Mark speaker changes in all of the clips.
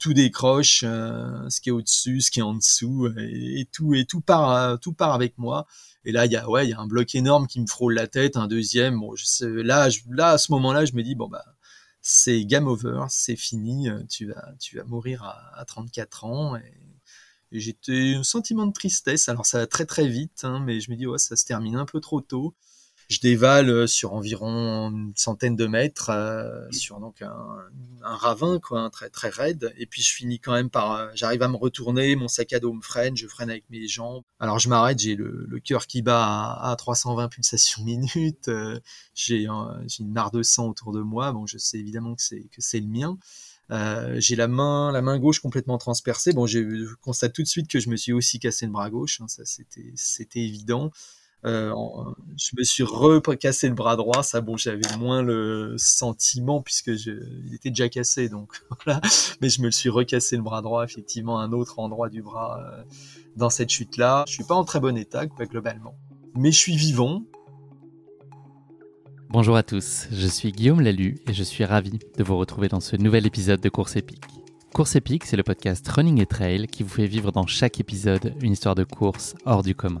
Speaker 1: Tout décroche, euh, ce qui est au-dessus, ce qui est en dessous, et, tout et tout part, euh, tout part avec moi. Et là, il y a ouais, il y a un bloc énorme qui me frôle la tête, un deuxième. Bon, je sais, là, là, à ce moment-là, je me dis bon bah, c'est game over, c'est fini. Euh, tu vas, tu vas mourir à, à 34 ans. Et, et j'étais un sentiment de tristesse. Alors ça va très très vite, hein, mais je me dis ouais, ça se termine un peu trop tôt je dévale euh, sur environ une centaine de mètres euh, sur donc un, un, ravin quoi, très très raide. Et puis je finis quand même par, euh, j'arrive à me retourner, mon sac à dos me freine, je freine avec mes jambes. Alors je m'arrête, j'ai le, le cœur qui bat à, à 320 pulsations minutes, j'ai une mare de sang autour de moi. Bon, je sais évidemment que c'est que c'est le mien. Euh, j'ai la main, la main gauche complètement transpercée. Bon, je constate tout de suite que je me suis aussi cassé le bras gauche. Hein, ça, c'était, c'était évident. Euh, je me suis recassé le bras droit. Ça, bon, j'avais moins le sentiment puisque je, il était déjà cassé, donc. Mais je me suis recassé le bras droit, effectivement, un autre endroit du bras euh, dans cette chute-là. Je suis pas en très bon état, globalement, mais je suis vivant.
Speaker 2: Bonjour à tous, je suis Guillaume Lalu et je suis ravi de vous retrouver dans ce nouvel épisode de Course épique. Course épique, c'est le podcast Running et Trail qui vous fait vivre dans chaque épisode une histoire de course hors du commun.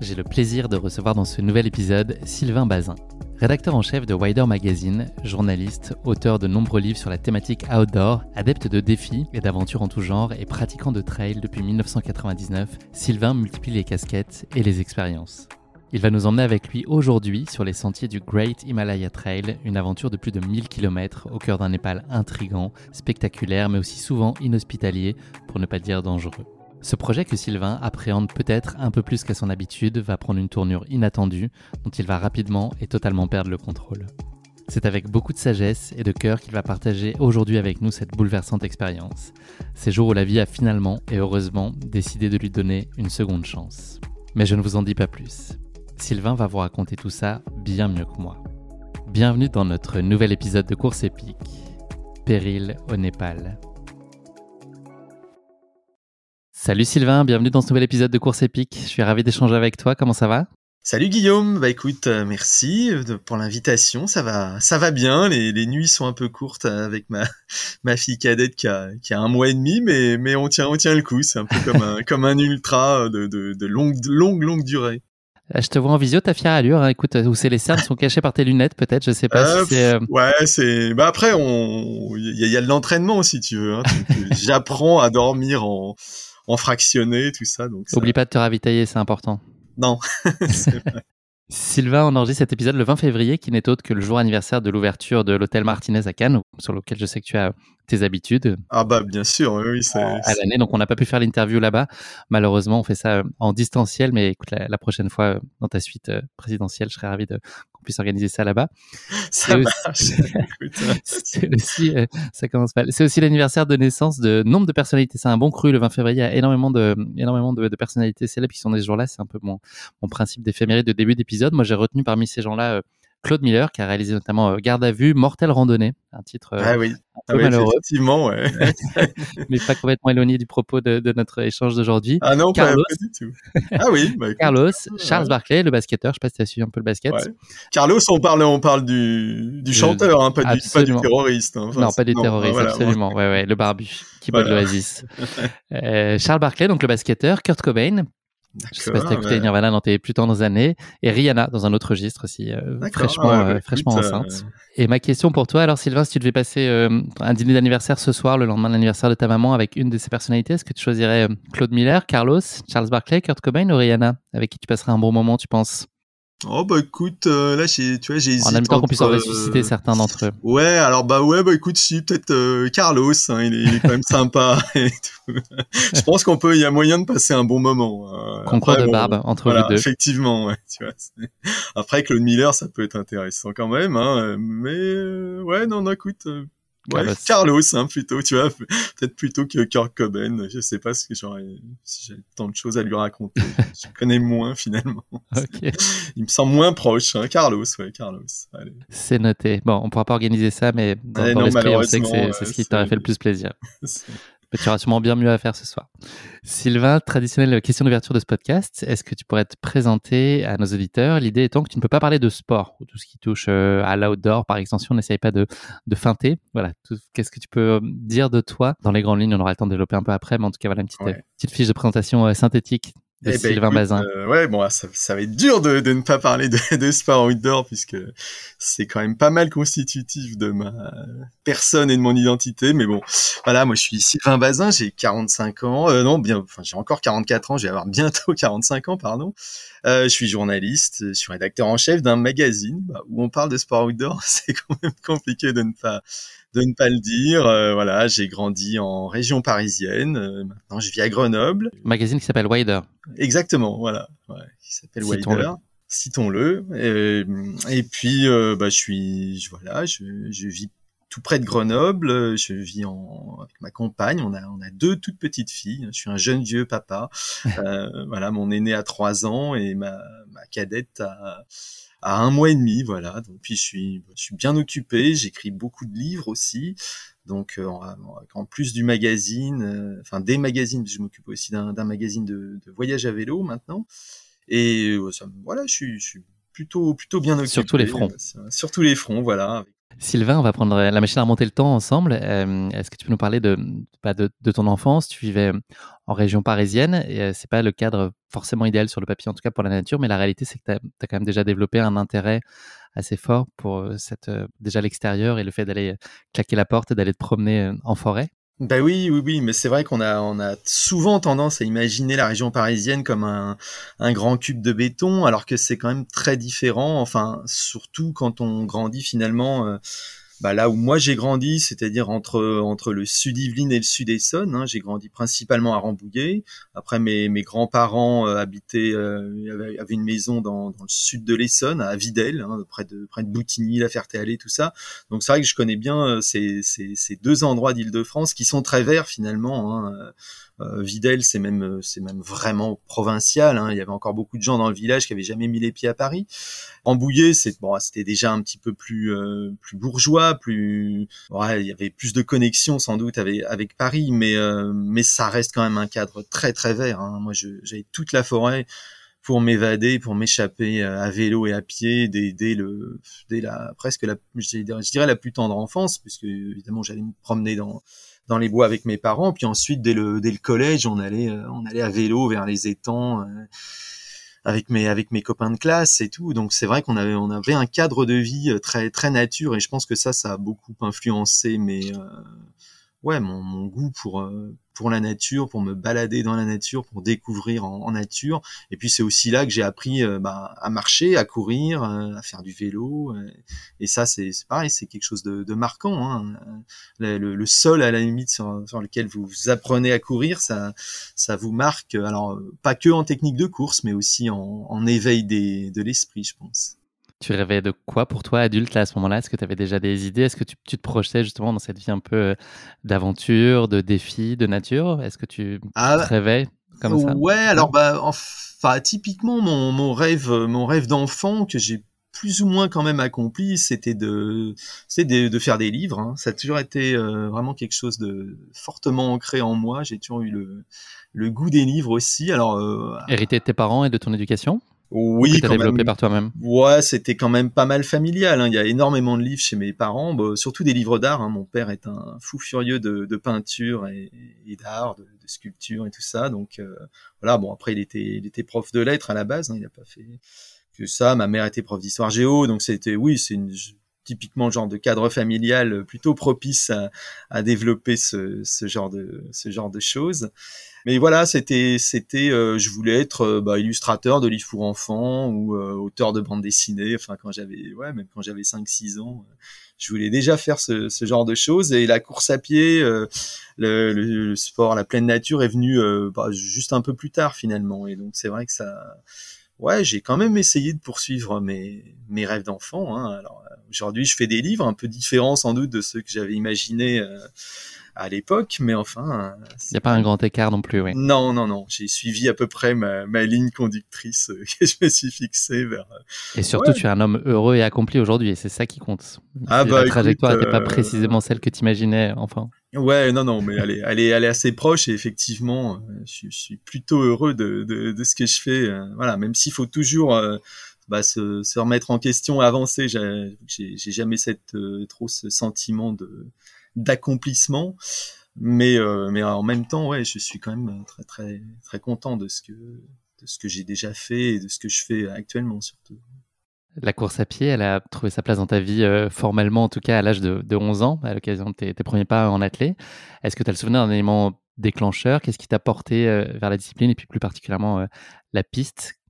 Speaker 2: j'ai le plaisir de recevoir dans ce nouvel épisode Sylvain Bazin. Rédacteur en chef de Wider Magazine, journaliste, auteur de nombreux livres sur la thématique outdoor, adepte de défis et d'aventures en tout genre et pratiquant de trail depuis 1999, Sylvain multiplie les casquettes et les expériences. Il va nous emmener avec lui aujourd'hui sur les sentiers du Great Himalaya Trail, une aventure de plus de 1000 km au cœur d'un Népal intrigant, spectaculaire mais aussi souvent inhospitalier, pour ne pas dire dangereux. Ce projet que Sylvain appréhende peut-être un peu plus qu'à son habitude va prendre une tournure inattendue dont il va rapidement et totalement perdre le contrôle. C'est avec beaucoup de sagesse et de cœur qu'il va partager aujourd'hui avec nous cette bouleversante expérience. Ces jours où la vie a finalement et heureusement décidé de lui donner une seconde chance. Mais je ne vous en dis pas plus. Sylvain va vous raconter tout ça bien mieux que moi. Bienvenue dans notre nouvel épisode de course épique. Péril au Népal. Salut Sylvain, bienvenue dans ce nouvel épisode de Course épique. Je suis ravi d'échanger avec toi. Comment ça va?
Speaker 1: Salut Guillaume, bah écoute, euh, merci euh, pour l'invitation. Ça va, ça va bien. Les, les, nuits sont un peu courtes avec ma ma fille cadette qui a, qui a un mois et demi, mais mais on tient on tient le coup. C'est un peu comme un comme un ultra de, de, de longue longue longue durée.
Speaker 2: Euh, je te vois en visio, ta fière allure. Hein. Écoute, où c'est les cernes sont cachés par tes lunettes, peut-être. Je sais pas si c'est.
Speaker 1: Ouais, c'est. Bah après, on, il y, a, de l'entraînement si tu veux. Hein. J'apprends à dormir en en fractionné, tout ça. Donc
Speaker 2: Oublie pas de te ravitailler, c'est important.
Speaker 1: Non.
Speaker 2: Sylvain, on enregistre cet épisode le 20 février, qui n'est autre que le jour anniversaire de l'ouverture de l'hôtel Martinez à Cannes, sur lequel je sais que tu as tes habitudes.
Speaker 1: Ah bah bien sûr, oui.
Speaker 2: c'est à l'année, donc on n'a pas pu faire l'interview là-bas. Malheureusement, on fait ça en distanciel, mais écoute, la, prochaine fois, euh, dans ta suite euh, présidentielle, je serais ravi de puisse organiser ça là-bas.
Speaker 1: Ça C'est
Speaker 2: aussi, ça commence mal. C'est aussi l'anniversaire de naissance de nombre de personnalités. C'est un bon cru le 20 février. Il y a énormément de, énormément de, de personnalités célèbres qui sont des jours-là. C'est un peu mon, mon principe d'éphéméride de début d'épisode. Moi, j'ai retenu parmi ces gens-là Claude Miller, qui a réalisé notamment Garde à vue, Mortel randonnée, un titre
Speaker 1: ah oui.
Speaker 2: un
Speaker 1: ah
Speaker 2: peu
Speaker 1: oui,
Speaker 2: malheureux,
Speaker 1: Effectivement, ouais.
Speaker 2: mais pas complètement éloigné du propos de, de notre échange d'aujourd'hui.
Speaker 1: Ah non, pas,
Speaker 2: Carlos.
Speaker 1: pas du tout. Ah oui, bah,
Speaker 2: Carlos,
Speaker 1: ouais.
Speaker 2: Charles Barkley, le basketteur, je sais pas si tu as suivi un peu le basket.
Speaker 1: ouais. Carlos, on parle, on parle du, du chanteur, hein, pas, du, pas du terroriste. hein. Enfin,
Speaker 2: non, pas terroristes,
Speaker 1: voilà,
Speaker 2: absolument. Ouais, ouais, le barbu qui boit de
Speaker 1: Voilà.
Speaker 2: l'Oasis. Euh, Charles Barkley, donc le basketteur, Kurt Cobain, je sais pas si t'as
Speaker 1: D'accord,
Speaker 2: écouté. Nirvana dans tes plus tendres années, et Rihanna dans un autre registre aussi, euh,
Speaker 1: D'accord,
Speaker 2: fraîchement,
Speaker 1: ouais, bah,
Speaker 2: euh,
Speaker 1: écoute,
Speaker 2: fraîchement
Speaker 1: euh,
Speaker 2: enceinte. Et ma question pour toi, alors Sylvain, si tu devais passer euh, un dîner d'anniversaire ce soir, le lendemain de l'anniversaire de ta maman, avec une de ces personnalités, est-ce que tu choisirais euh, Claude Miller, Carlos, Charles Barkley, Kurt Cobain ou Rihanna, avec qui tu passerais un bon moment, tu penses?
Speaker 1: Oh bah écoute, euh, là j'ai, tu vois, j'ai
Speaker 2: En même temps qu'on puisse en ressusciter
Speaker 1: euh,
Speaker 2: certains d'entre eux.
Speaker 1: Ouais, alors bah ouais, bah écoute, si peut-être euh, Carlos, hein, il, est, il est quand même sympa et tout. Je pense qu'on peut, il y a moyen de passer un bon moment. euh,
Speaker 2: Concours
Speaker 1: après,
Speaker 2: de
Speaker 1: bon,
Speaker 2: barbe entre
Speaker 1: Voilà,
Speaker 2: vous deux.
Speaker 1: effectivement, ouais, tu vois. Après Claude Miller, ça peut être intéressant quand même, hein, mais euh, ouais, non, non, écoute, euh, ouais,
Speaker 2: Carlos.
Speaker 1: Hein, plutôt, tu vois, peut-être plutôt que Kurt Cobain. Je sais pas ce que j'aurais, si j'ai tant de choses à lui raconter. Je connais moins finalement.
Speaker 2: Ok.
Speaker 1: Il me semble moins proche, hein, Carlos, ouais, Carlos. Allez.
Speaker 2: C'est noté. Bon, on pourra pas organiser ça, mais dans,
Speaker 1: Eh
Speaker 2: dans l'esprit, on sait que c'est ce qui t'aurait fait le plus plaisir. Mais tu auras sûrement bien mieux à faire ce soir. Sylvain, traditionnelle question d'ouverture de ce podcast. Est-ce que tu pourrais te présenter à nos auditeurs? L'idée étant que tu ne peux pas parler de sport ou tout ce qui touche euh, à l'outdoor par extension. N'essaye pas de, de feinter. Voilà. Qu'est-ce que tu peux euh, dire de toi? Dans les grandes lignes, on aura le temps de développer un peu après, mais en tout cas, voilà une petite,
Speaker 1: Ouais.
Speaker 2: euh, petite fiche de présentation euh, synthétique de
Speaker 1: Eh
Speaker 2: Sylvain
Speaker 1: écoute,
Speaker 2: Bazin.
Speaker 1: euh, ouais, bon, ça, ça va être dur de, de ne pas parler de, de sport outdoor puisque c'est quand même pas mal constitutif de ma personne et de mon identité. Mais bon, voilà, moi je suis Sylvain Bazin, j'ai 45 ans, euh, non, bien, enfin j'ai encore 44 ans, je vais avoir bientôt 45 ans, pardon. Euh, je suis journaliste, je suis rédacteur en chef d'un magazine bah, où on parle de sport outdoor. C'est quand même compliqué de ne pas de ne pas le dire. Euh, voilà, j'ai grandi en région parisienne. euh, maintenant, je vis à Grenoble.
Speaker 2: Magazine qui s'appelle Wider.
Speaker 1: Exactement, voilà, ouais, qui s'appelle. Wider. Citons-le. Euh, Et, puis, euh, bah, je suis, je, voilà, je, je vis tout près de Grenoble. Je vis en, avec ma compagne. On a, on a deux toutes petites filles. Je suis un jeune vieux papa. Voilà, mon aîné a trois ans et ma, ma cadette a, a un mois et demi. Voilà. Donc, puis je suis, je suis bien occupé. J'écris beaucoup de livres aussi. Donc, euh, en, plus du magazine, euh, enfin des magazines, je m'occupe aussi d'un magazine de, de voyage à vélo maintenant. Et euh, ça, voilà, je suis, je suis plutôt, plutôt bien occupé.
Speaker 2: Sur tous les fronts.
Speaker 1: Sur tous les fronts, voilà.
Speaker 2: Sylvain, on va prendre la machine à remonter le temps ensemble. Euh, Est-ce que tu peux nous parler de, bah, de, de ton enfance? Tu vivais en région parisienne et euh, c'est pas le cadre forcément idéal sur le papier, en tout cas pour la nature, mais la réalité, c'est que tu as, quand même déjà développé un intérêt assez fort pour euh, cette, déjà l'extérieur et le fait d'aller claquer la porte et d'aller te promener en forêt.
Speaker 1: Bah oui, oui, oui, mais c'est vrai qu'on a, on a souvent tendance à imaginer la région parisienne comme un, un grand cube de béton, alors que c'est quand même très différent. Enfin, surtout quand on grandit finalement. euh, bah là où moi j'ai grandi, c'est-à-dire entre entre le sud Yvelines et le sud Essonne. Hein, j'ai grandi principalement à Rambouillet. Après, mes, mes grands-parents euh, habitaient, euh, avaient, une maison dans, dans le sud de l'Essonne, à Videl, hein, près de près de Boutigny, La Ferté-Alais, tout ça. Donc c'est vrai que je connais bien euh, ces, ces, ces deux endroits d'Île-de-France qui sont très verts finalement. Hein. Euh, Videl, c'est même euh, c'est même vraiment provincial. Hein. Il y avait encore beaucoup de gens dans le village qui avaient jamais mis les pieds à Paris. Rambouillet, c'est bon, c'était déjà un petit peu plus euh, plus bourgeois, plus ouais, il y avait plus de connexions sans doute avec avec Paris, mais euh, mais ça reste quand même un cadre très très vert. Hein. Moi, j'avais toute la forêt pour m'évader, pour m'échapper euh, à vélo et à pied dès, dès le dès la presque la je dirais la plus tendre enfance, puisque évidemment j'allais me promener dans dans les bois avec mes parents, puis ensuite dès le dès le collège, on allait euh, on allait à vélo vers les étangs. euh, avec mes avec mes copains de classe et tout donc c'est vrai qu'on avait on avait un cadre de vie euh, très très nature et je pense que ça ça a beaucoup influencé mes euh, ouais mon, mon goût pour pour la nature pour me balader dans la nature pour découvrir en, nature. Et puis c'est aussi là que j'ai appris euh, bah, à marcher à courir euh, à faire du vélo euh, et ça c'est pareil c'est quelque chose de, de marquant hein. le, le- le sol à la limite sur, sur lequel vous apprenez à courir ça ça vous marque alors pas que en technique de course mais aussi en, en éveil des, de l'esprit je pense
Speaker 2: Tu rêvais de quoi pour toi, adulte, là, à ce moment-là? Est-ce que tu avais déjà des idées? Est-ce que tu, tu te projetais justement dans cette vie un peu euh, d'aventure, de défi, de nature? Est-ce que tu
Speaker 1: Ah,
Speaker 2: te rêvais comme ça?
Speaker 1: Ouais alors bah enfin typiquement mon, mon rêve mon rêve d'enfant que j'ai plus ou moins quand même accompli, c'était de, faire des livres. Hein. Ça a toujours été euh, vraiment quelque chose de fortement ancré en moi. J'ai toujours eu le, le goût des livres aussi. Alors, euh,
Speaker 2: hérité de tes parents et de ton éducation?
Speaker 1: Oui,
Speaker 2: as développé par toi-même.
Speaker 1: Ouais, c'était quand même pas mal familial. Hein. Il y a énormément de livres chez mes parents, bah, surtout des livres d'art. Hein. Mon père est un fou furieux de, de peinture et, d'art, de, de, sculpture et tout ça. Donc euh, voilà. Bon, après il était, il était prof de lettres à la base. Hein. Il n'a pas fait que ça. Ma mère était prof d'histoire géo, donc c'était oui, c'est typiquement le genre de cadre familial plutôt propice à, à développer ce, ce, genre de ce genre de choses. Mais voilà, c'était c'était euh, je voulais être euh, bah, illustrateur de livres pour enfants ou euh, auteur de bande dessinée. Enfin quand j'avais ouais même quand j'avais 5 6 ans, je voulais déjà faire ce, ce, genre de choses et la course à pied, le, le, sport, la pleine nature est venu bah, juste un peu plus tard finalement. Et donc c'est vrai que ça ouais, j'ai quand même essayé de poursuivre mes, mes rêves d'enfant. Hein. Alors aujourd'hui, je fais des livres un peu différents sans doute de ceux que j'avais imaginés euh, à l'époque, mais enfin.
Speaker 2: Il n'y a pas un grand écart non plus, oui.
Speaker 1: Non, non, non. J'ai suivi à peu près ma, ma ligne conductrice euh, que je me suis fixée vers. Euh,
Speaker 2: et surtout, tu es un homme heureux et accompli aujourd'hui, et c'est ça qui compte. Ah bah, la trajectoire n'était pas précisément celle que tu imaginais, enfin.
Speaker 1: Ouais, non, non, mais elle est, elle est, elle est assez proche et effectivement, je, suis plutôt heureux de, de, de, ce que je fais. Voilà, même s'il faut toujours bah, se, se, remettre en question, avancer. J'ai jamais cette, euh, trop ce sentiment de d'accomplissement, mais euh, mais en même temps, ouais, je suis quand même très très très content de ce que de ce que j'ai déjà fait et de ce que je fais actuellement surtout.
Speaker 2: La course à pied, elle a trouvé sa place dans ta vie euh, formellement, en tout cas à l'âge de, de, 11 ans, à l'occasion de tes, tes, premiers pas en athlée. Est-ce que tu as le souvenir d'un élément déclencheur? Qu'est-ce qui t'a porté vers la discipline et puis plus particulièrement la piste?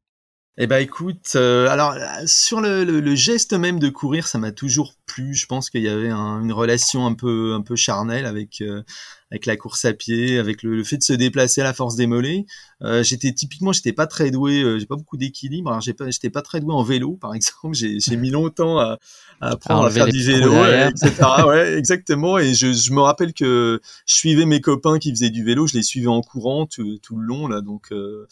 Speaker 1: Eh ben écoute, euh, alors sur le, geste même de courir, ça m'a toujours plu. Je pense qu'il y avait une relation un peu un peu charnelle avec euh, avec la course à pied, avec le, fait de se déplacer à la force des mollets. Euh, j'étais typiquement, j'étais pas très doué, euh, j'ai pas beaucoup d'équilibre. Alors j'ai pas, j'étais pas très doué en vélo, par exemple. J'ai, mis longtemps à, à apprendre à, faire du vélo, etc. ouais, exactement. Et je, je me rappelle que je suivais mes copains qui faisaient du vélo, je les suivais en courant tout, tout le long là. Donc euh,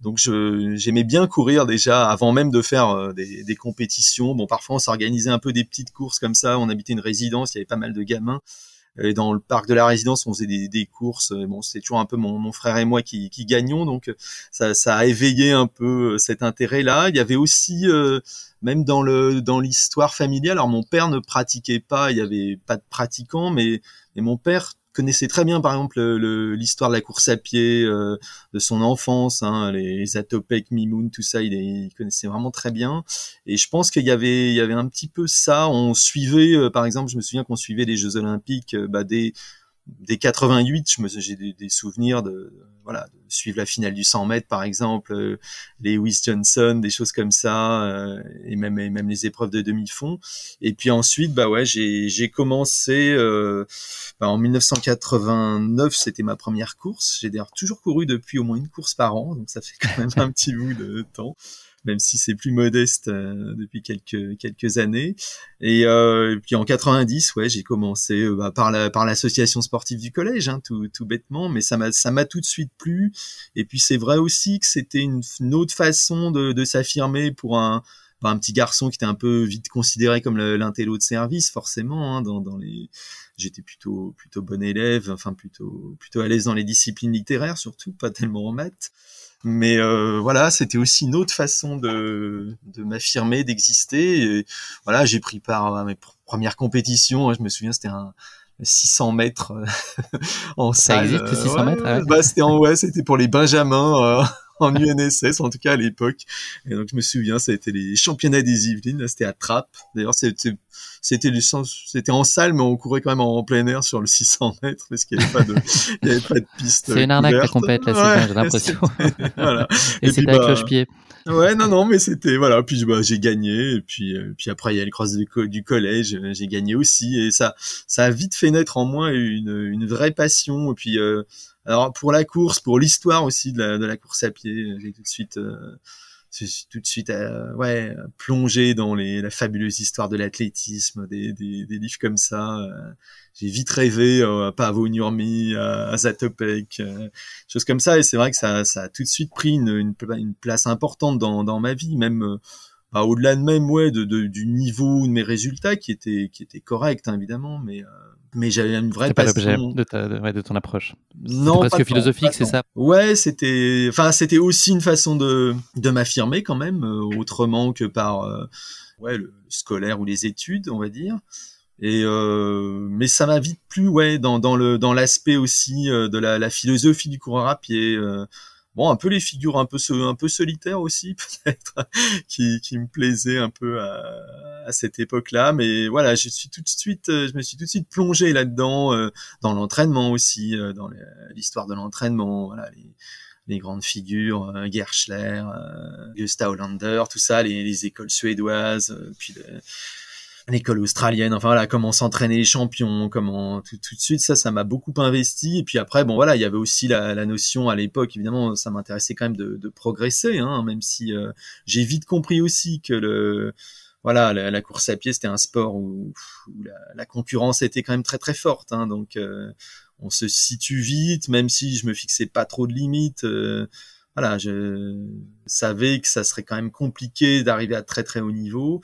Speaker 1: donc j'aimais bien courir déjà avant même de faire euh, des, des compétitions. Bon, parfois on s'organisait un peu des petites courses comme ça. On habitait une résidence, il y avait pas mal de gamins. Et dans le parc de la résidence, on faisait des, des courses. Bon, c'était toujours un peu mon, mon, frère et moi qui, qui gagnions, donc ça, ça, a éveillé un peu euh, cet intérêt-là. Il y avait aussi, euh, même dans le dans l'histoire familiale, alors mon père ne pratiquait pas, il y avait pas de pratiquants, mais, mais mon père connaissait très bien, par exemple, l'histoire de la course à pied euh, de son enfance, hein, les, Atopek, Mimoun, tout ça, il, il, connaissait vraiment très bien. Et je pense qu'il y avait, il y avait un petit peu ça. On suivait, euh, par exemple, je me souviens qu'on suivait les Jeux Olympiques euh, bah, dès, dès 88. Je me, j'ai des, des, souvenirs de, voilà, de suivre la finale du 100 mètres, par exemple, les Lewis Johnson, des choses comme ça, et même, et même les épreuves de demi-fond. Et puis ensuite, bah ouais, j'ai, j'ai commencé bah, en 1989, c'était ma première course. J'ai d'ailleurs toujours couru depuis au moins une course par an, donc ça fait quand même un petit bout de temps même si c'est plus modeste euh, depuis quelques quelques années. Et, euh, puis en 90, ouais, j'ai commencé euh, bah, par la par l'association sportive du collège, hein, tout tout bêtement, mais ça m'a ça m'a tout de suite plu. Et puis c'est vrai aussi que c'était une, autre façon de, de s'affirmer pour un un petit garçon qui était un peu vite considéré comme l'intello de service, forcément, hein, dans, dans les j'étais plutôt plutôt bon élève, enfin plutôt plutôt à l'aise dans les disciplines littéraires surtout, pas tellement en maths. Mais euh, voilà, c'était aussi une autre façon de, de m'affirmer, d'exister. Voilà, j'ai pris part à mes premières compétitions. Je me souviens, c'était un 600 mètres euh, en
Speaker 2: Ça
Speaker 1: salle.
Speaker 2: existe 600 mètres
Speaker 1: ouais. Bah, c'était en ouais, c'était pour les Benjamins. Euh, en UNSS, en tout cas à l'époque. Et donc je me souviens, ça a été les championnats des Yvelines, c'était à Trappes. D'ailleurs, c'était c'était c'était en salle, mais on courait quand même en plein air sur le 600 mètres parce qu'il n'y avait pas de, il y avait pas de piste.
Speaker 2: C'est une arnaque la compète là, ouais, j'ai l'impression. voilà. Et, et c'était à bah, cloche-pied.
Speaker 1: Ouais, non, non, mais c'était voilà. Puis bah, j'ai gagné. Et puis, euh, puis après il y a le cross du, du collège, euh, j'ai gagné aussi. Et ça, ça a vite fait naître en moi une, une vraie passion. Et puis euh, alors pour la course, pour l'histoire aussi de la, de la course à pied, j'ai tout de suite euh, tout de suite euh, ouais plongé dans les, la fabuleuse histoire de l'athlétisme, des, des, des, livres comme ça. Euh, j'ai vite rêvé euh, à Pavo Nurmi, à, à Zatopek, euh, choses comme ça. Et c'est vrai que ça, ça a tout de suite pris une, une, place importante dans, dans ma vie, même bah, au-delà de même ouais de, de, du niveau de mes résultats qui était qui était correct hein, évidemment mais euh, mais j'avais une vraie
Speaker 2: pas l'objet de, ta, de, de, ton approche.
Speaker 1: Non
Speaker 2: presque philosophique c'est ça
Speaker 1: ouais c'était enfin c'était aussi une façon de de m'affirmer quand même euh, autrement que par euh, ouais le scolaire ou les études on va dire. Et euh, mais ça m'a vite plu ouais dans dans le dans l'aspect aussi de la, la philosophie du coureur à pied bon un peu les figures un peu un peu solitaires aussi peut-être qui, qui me plaisaient un peu à, cette époque-là. Mais voilà je suis tout de suite je me suis tout de suite plongé là-dedans euh, dans l'entraînement aussi euh, dans l'histoire de l'entraînement. Voilà les, les grandes figures euh, Gerschler euh, Gustav Hollander tout ça les, les écoles suédoises euh, puis l'école australienne, enfin voilà, comment s'entraîner les champions, comment tout, tout de suite ça, ça m'a beaucoup investi. Et puis après, bon voilà, il y avait aussi la, la notion à l'époque, évidemment, ça m'intéressait quand même de, de progresser, hein, même si euh, j'ai vite compris aussi que le voilà, la, course à pied c'était un sport où, où la, la, concurrence était quand même très très forte, hein, donc euh, on se situe vite, même si je me fixais pas trop de limites. Euh, voilà, je savais que ça serait quand même compliqué d'arriver à très très haut niveau.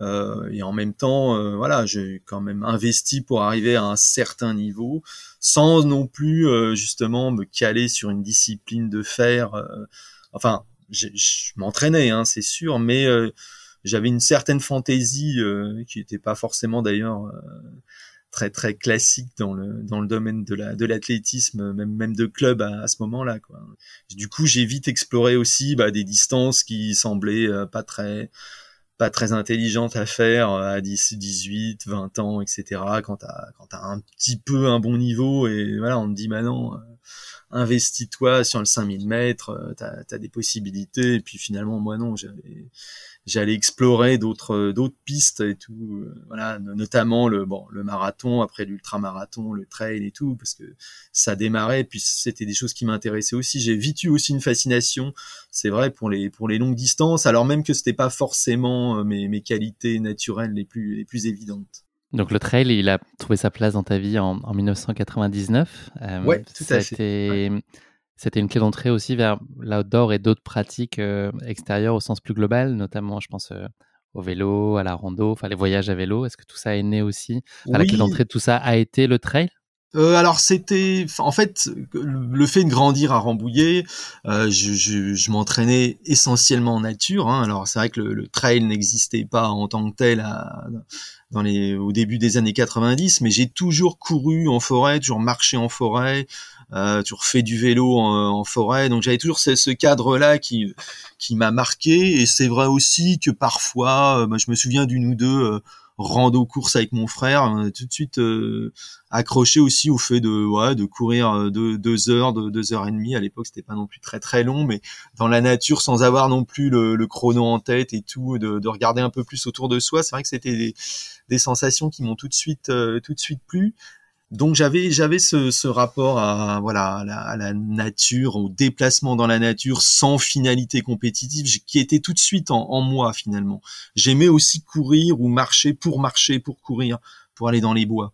Speaker 1: Euh, et en même temps, euh, voilà, j'ai quand même investi pour arriver à un certain niveau, sans non plus euh, justement me caler sur une discipline de fer. Euh, enfin, je m'entraînais, hein, c'est sûr, mais j'avais une certaine fantaisie qui n'était pas forcément d'ailleurs très très classique dans le dans le domaine de la de l'athlétisme même même de club à, à ce moment-là quoi. Du coup, j'ai vite exploré aussi bah, des distances qui semblaient pas très pas très intelligente à faire euh, à 10, 18, 20 ans, etc. Quand t'as quand as un petit peu un bon niveau et voilà, on te dit maintenant, euh, investis-toi sur le 5000 mètres, euh, t'as as des possibilités. Et puis finalement, moi non, j'avais j'allais explorer d'autres d'autres pistes et tout euh, voilà notamment le bon le marathon après l'ultramarathon le trail et tout parce que ça démarrait puis c'était des choses qui m'intéressaient aussi j'ai vite eu aussi une fascination c'est vrai pour les pour les longues distances alors même que c'était pas forcément euh, mes, mes qualités naturelles les plus les plus évidentes
Speaker 2: donc le trail, il a trouvé sa place dans ta vie en, en 1999.
Speaker 1: Euh, ouais, tout à
Speaker 2: fait. C'était une clé d'entrée aussi vers l'outdoor et d'autres pratiques euh, extérieures au sens plus global, notamment, je pense, euh, au vélo, à la rando, enfin les voyages à vélo. Est-ce que tout ça est né aussi? La clé d'entrée de tout ça a été le trail?
Speaker 1: Euh, alors c'était, en fait, le fait de grandir à Rambouillet, euh, je, m'entraînais essentiellement en nature. Hein. Alors c'est vrai que le, trail n'existait pas en tant que tel dans les, au début des années 90, mais j'ai toujours couru en forêt, toujours marché en forêt, euh, toujours fait du vélo en, forêt. Donc j'avais toujours ce, cadre-là qui qui m'a marqué. Et c'est vrai aussi que parfois, euh, bah, je me souviens d'une ou deux rando course avec mon frère, euh, tout de suite euh, accroché aussi au fait de ouais, de courir euh, deux, heures, de, deux heures et demie. À l'époque, c'était pas non plus très très long, mais dans la nature, sans avoir non plus le, chrono en tête et tout, de, de, regarder un peu plus autour de soi. C'est vrai que c'était des, des, sensations qui m'ont tout de suite tout de suite plu donc j'avais j'avais ce, ce, rapport à voilà à la, à la, nature, au déplacement dans la nature sans finalité compétitive, qui était tout de suite en, en moi finalement. J'aimais aussi courir ou marcher pour marcher, pour courir, pour aller dans les bois.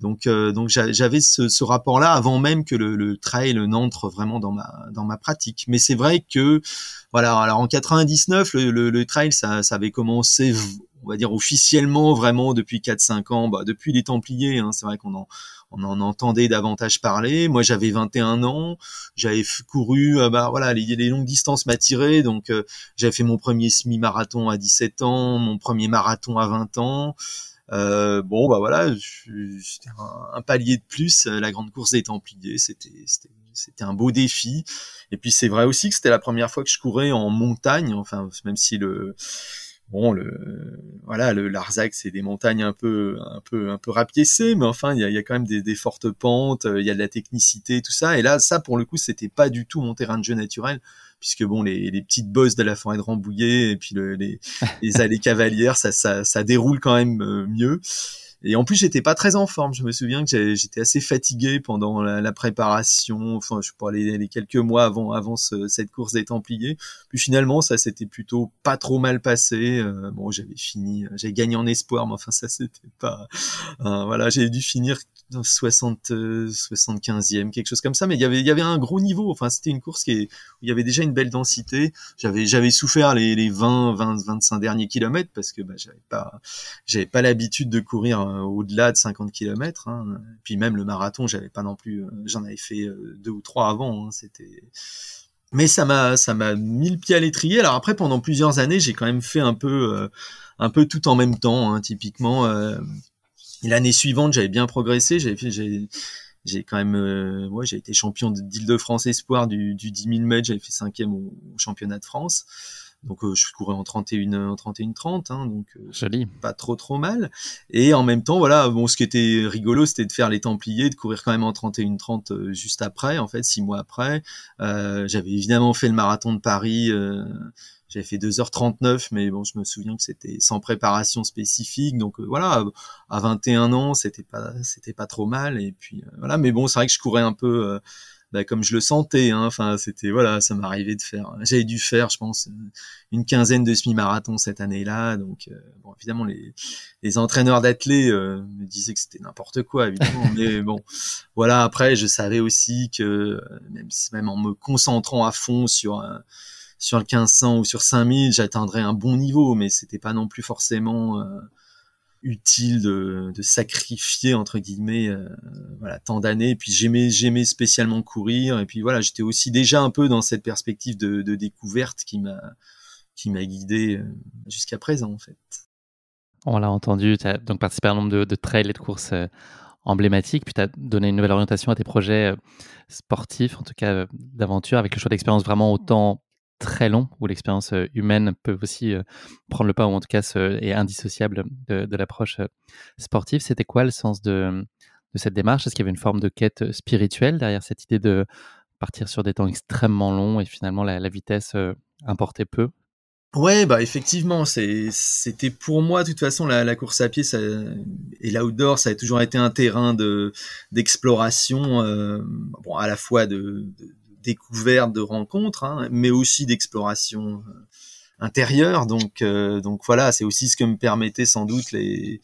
Speaker 1: Donc euh, donc j'avais ce, ce rapport-là avant même que le, le trail n'entre vraiment dans ma dans ma pratique. Mais c'est vrai que voilà alors en 99 le, le, le trail ça, ça avait commencé on va dire officiellement vraiment depuis 4-5 ans, bah, depuis les Templiers, hein, c'est vrai qu'on en, on en entendait davantage parler. Moi, j'avais 21 ans, j'avais couru, euh, bah voilà, les, les longues distances m'attiraient, donc euh, j'avais fait mon premier semi-marathon à 17 ans, mon premier marathon à 20 ans. Euh, bon, bah voilà, c'était un, un, palier de plus. La grande course des Templiers, c'était c'était un beau défi. Et puis c'est vrai aussi que c'était la première fois que je courais en montagne, enfin même si le bon le voilà le Larzac c'est des montagnes un peu un peu un peu rapiécées mais enfin il y a, y a, quand même des, des, fortes pentes il y a de la technicité tout ça. Et là ça pour le coup c'était pas du tout mon terrain de jeu naturel puisque bon les, les petites bosses de la forêt de Rambouillet et puis le, les, les allées cavalières ça, ça ça déroule quand même euh, mieux Et en plus, j'étais pas très en forme. Je me souviens que j'étais assez fatigué pendant la, préparation. Enfin, je pas les, les, quelques mois avant avant cette course des Templiers. Puis finalement, ça s'était plutôt pas trop mal passé. Euh, bon, j'avais fini, j'avais gagné en espoir, mais enfin ça c'était pas. Euh, voilà, j'ai dû finir 60 75e quelque chose comme ça mais il y avait y avait un gros niveau enfin c'était une course qui est, où il y avait déjà une belle densité j'avais j'avais souffert les, les 20 20 25 derniers kilomètres parce que bah, j'avais pas j'avais pas l'habitude de courir euh, au-delà de 50 kilomètres hein. puis même le marathon j'avais pas non plus euh, j'en avais fait euh, deux ou trois avant hein. c'était mais ça m'a ça m'a mis le pied à l'étrier alors après pendant plusieurs années j'ai quand même fait un peu un peu tout en même temps hein, typiquement L'année suivante, j'avais bien progressé. J'avais fait, j'ai, j'ai quand même, euh, ouais, j'ai été champion d'Île-de-France espoir du, du 10 000 mètres. J'avais fait cinquième au, au, championnat de France. Donc euh, je courais en 31 en 31 30 hein, donc
Speaker 2: euh,
Speaker 1: pas trop trop mal et en même temps voilà bon ce qui était rigolo c'était de faire les Templiers de courir quand même en 31 30 euh, juste après en fait six mois après euh, j'avais évidemment fait le marathon de Paris j'avais fait 2h39, mais bon, je me souviens que c'était sans préparation spécifique. Donc euh, voilà, à 21 ans, c'était pas, c'était pas trop mal. Et puis euh, voilà, mais bon, c'est vrai que je courais un peu euh, bah, comme je le sentais. Hein. Enfin, c'était voilà, ça m'arrivait de faire. J'avais dû faire, je pense, une quinzaine de semi-marathons cette année-là. Donc bon, évidemment, les, les entraîneurs d'athlètes me disaient que c'était n'importe quoi, évidemment. mais bon, voilà. Après, je savais aussi que même, même en me concentrant à fond sur sur le 1500 ou sur 5000, j'atteindrais un bon niveau, mais c'était pas non plus forcément euh, utile de, de, sacrifier entre guillemets euh, voilà tant d'années. Puis j'aimais j'aimais spécialement courir, et puis voilà, j'étais aussi déjà un peu dans cette perspective de, de découverte qui m'a qui m'a guidé euh, jusqu'à présent en fait.
Speaker 2: On l'a entendu, tu as donc participé à un nombre de, de trails et de courses emblématiques, puis tu as donné une nouvelle orientation à tes projets sportifs, en tout cas d'aventure, avec le choix d'expérience vraiment autant très long où l'expérience euh, humaine peut aussi euh, prendre le pas ou en tout cas est indissociable de, l'approche euh, sportive. C'était quoi le sens de, cette démarche? Est-ce qu'il y avait une forme de quête spirituelle derrière cette idée de partir sur des temps extrêmement longs et finalement la, vitesse importait peu?
Speaker 1: Ouais, bah effectivement, c'était pour moi de toute façon la, course à pied ça, et l'outdoor, ça a toujours été un terrain de d'exploration, bon à la fois de, découverte, de rencontres, hein, mais aussi d'exploration euh, intérieure. Donc, euh, donc voilà, c'est aussi ce que me permettait sans doute les,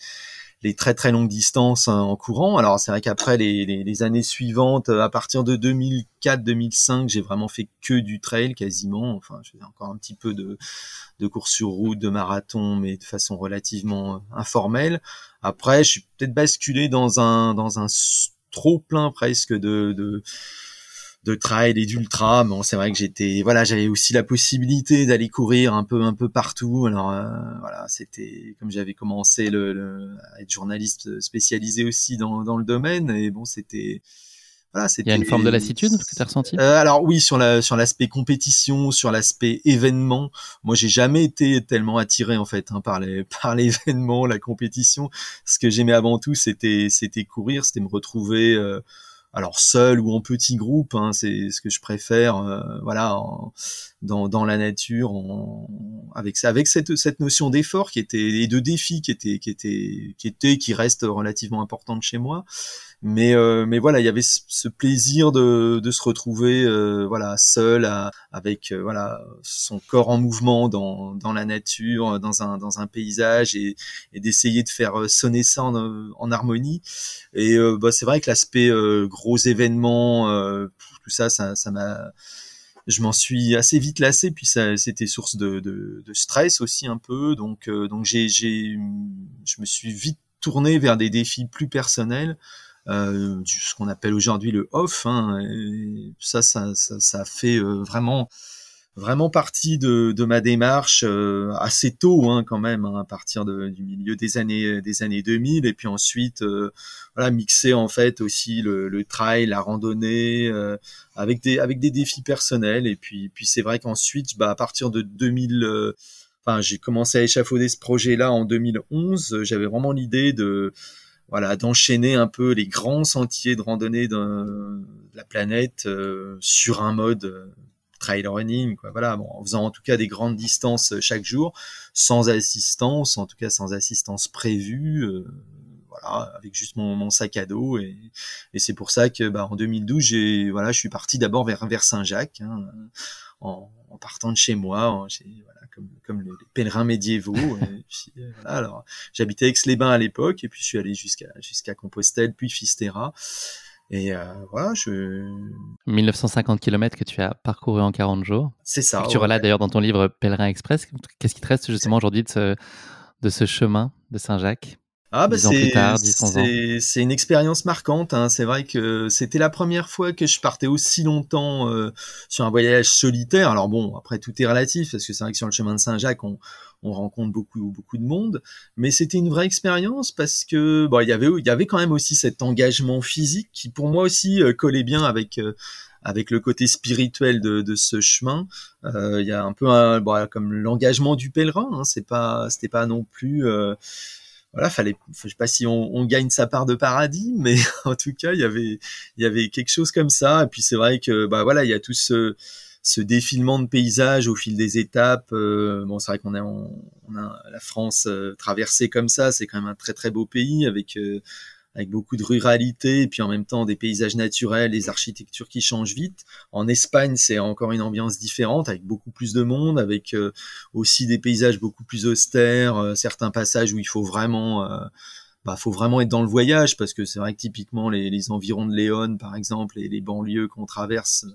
Speaker 1: les très très longues distances hein, en courant. Alors c'est vrai qu'après les, les, années suivantes, à partir de 2004-2005, j'ai vraiment fait que du trail quasiment. Enfin, je faisais encore un petit peu de, de course sur route, de marathon, mais de façon relativement informelle. Après, je suis peut-être basculé dans un dans un trop plein presque de, de de trail et d'ultra. Bon, c'est vrai que j'étais, voilà, j'avais aussi la possibilité d'aller courir un peu, un peu partout. Alors euh, voilà, c'était comme j'avais commencé le, à être journaliste spécialisé aussi dans, dans le domaine. Et bon, c'était
Speaker 2: voilà, Il y a une forme de lassitude que tu as ressenti?
Speaker 1: Euh, Alors oui, sur la sur l'aspect compétition, sur l'aspect événement. Moi, j'ai jamais été tellement attiré en fait hein, par les par l'événement, la compétition. Ce que j'aimais avant tout, c'était c'était courir, c'était me retrouver. Euh, alors seul ou en petit groupe, hein, c'est ce que je préfère, euh, voilà, dans, dans la nature, en, avec ça, avec cette, cette notion d'effort qui était et de défi qui était qui était qui était qui reste relativement importante chez moi. Mais euh, mais voilà il y avait ce, plaisir de, de se retrouver euh, voilà seul avec euh, voilà son corps en mouvement dans, dans la nature dans un dans un paysage et, et d'essayer de faire sonner ça en, en harmonie. Et bah, c'est vrai que l'aspect gros événements tout ça ça ça m'a je m'en suis assez vite lassé puis ça c'était source de, de, de, stress aussi un peu donc donc j'ai j'ai je me suis vite tourné vers des défis plus personnels euh, ce qu'on appelle aujourd'hui le off. Hein, ça, ça, ça, ça, fait euh, vraiment vraiment partie de, ma démarche euh, assez tôt hein, quand même hein, à partir du milieu des années des années 2000 et puis ensuite euh, voilà mixer en fait aussi le, trail la randonnée euh, avec des avec des défis personnels. Et puis puis c'est vrai qu'ensuite bah à partir de 2000 enfin j'ai commencé à échafauder ce projet là en 2011 j'avais vraiment l'idée de voilà, d'enchaîner un peu les grands sentiers de randonnée de, la planète euh, sur un mode euh, trail running, quoi. Voilà, bon, en faisant en tout cas des grandes distances chaque jour, sans assistance, en tout cas sans assistance prévue. Euh, voilà, avec juste mon, mon sac à dos. Et, et c'est pour ça que bah, en 2012, j'ai, voilà, je suis parti d'abord vers, vers Saint-Jacques, hein, en, en, partant de chez moi. Voilà, comme, comme les, pèlerins médiévaux. et puis, voilà, alors, j'habitais Aix-les-Bains à l'époque, et puis je suis allé jusqu'à jusqu'à Compostelle, puis Fisterra. Et euh, voilà, je...
Speaker 2: 1950 km que tu as parcouru en 40 jours.
Speaker 1: C'est ça.
Speaker 2: Que tu relates d'ailleurs dans ton livre Pèlerin Express. Qu'est-ce qui te reste justement aujourd'hui de ce, de ce chemin de Saint-Jacques?
Speaker 1: Ah bah c'est c'est une expérience marquante. Hein. C'est vrai que c'était la première fois que je partais aussi longtemps euh, sur un voyage solitaire. Alors bon, après tout est relatif parce que c'est vrai que sur le chemin de Saint-Jacques, on, on rencontre beaucoup beaucoup de monde, mais c'était une vraie expérience parce que bon, il y avait il y avait quand même aussi cet engagement physique qui pour moi aussi euh, collait bien avec euh, avec le côté spirituel de, de ce chemin. Il y a un peu un, bon, comme l'engagement du pèlerin. Hein, c'est pas c'était pas non plus voilà, fallait, je sais pas si on, on, gagne sa part de paradis, mais en tout cas, il y avait, il y avait quelque chose comme ça. Et puis c'est vrai que, bah voilà, il y a tout ce, ce défilement de paysages au fil des étapes. Euh, bon, c'est vrai qu'on a, on, a la France euh, traversée comme ça. C'est quand même un très très beau pays avec euh, avec beaucoup de ruralité et puis en même temps des paysages naturels, des architectures qui changent vite. En Espagne, c'est encore une ambiance différente avec beaucoup plus de monde, avec aussi des paysages beaucoup plus austères, certains passages où il faut vraiment bah, faut vraiment être dans le voyage parce que c'est vrai que typiquement les, les environs de Léon, par exemple, et les banlieues qu'on traverse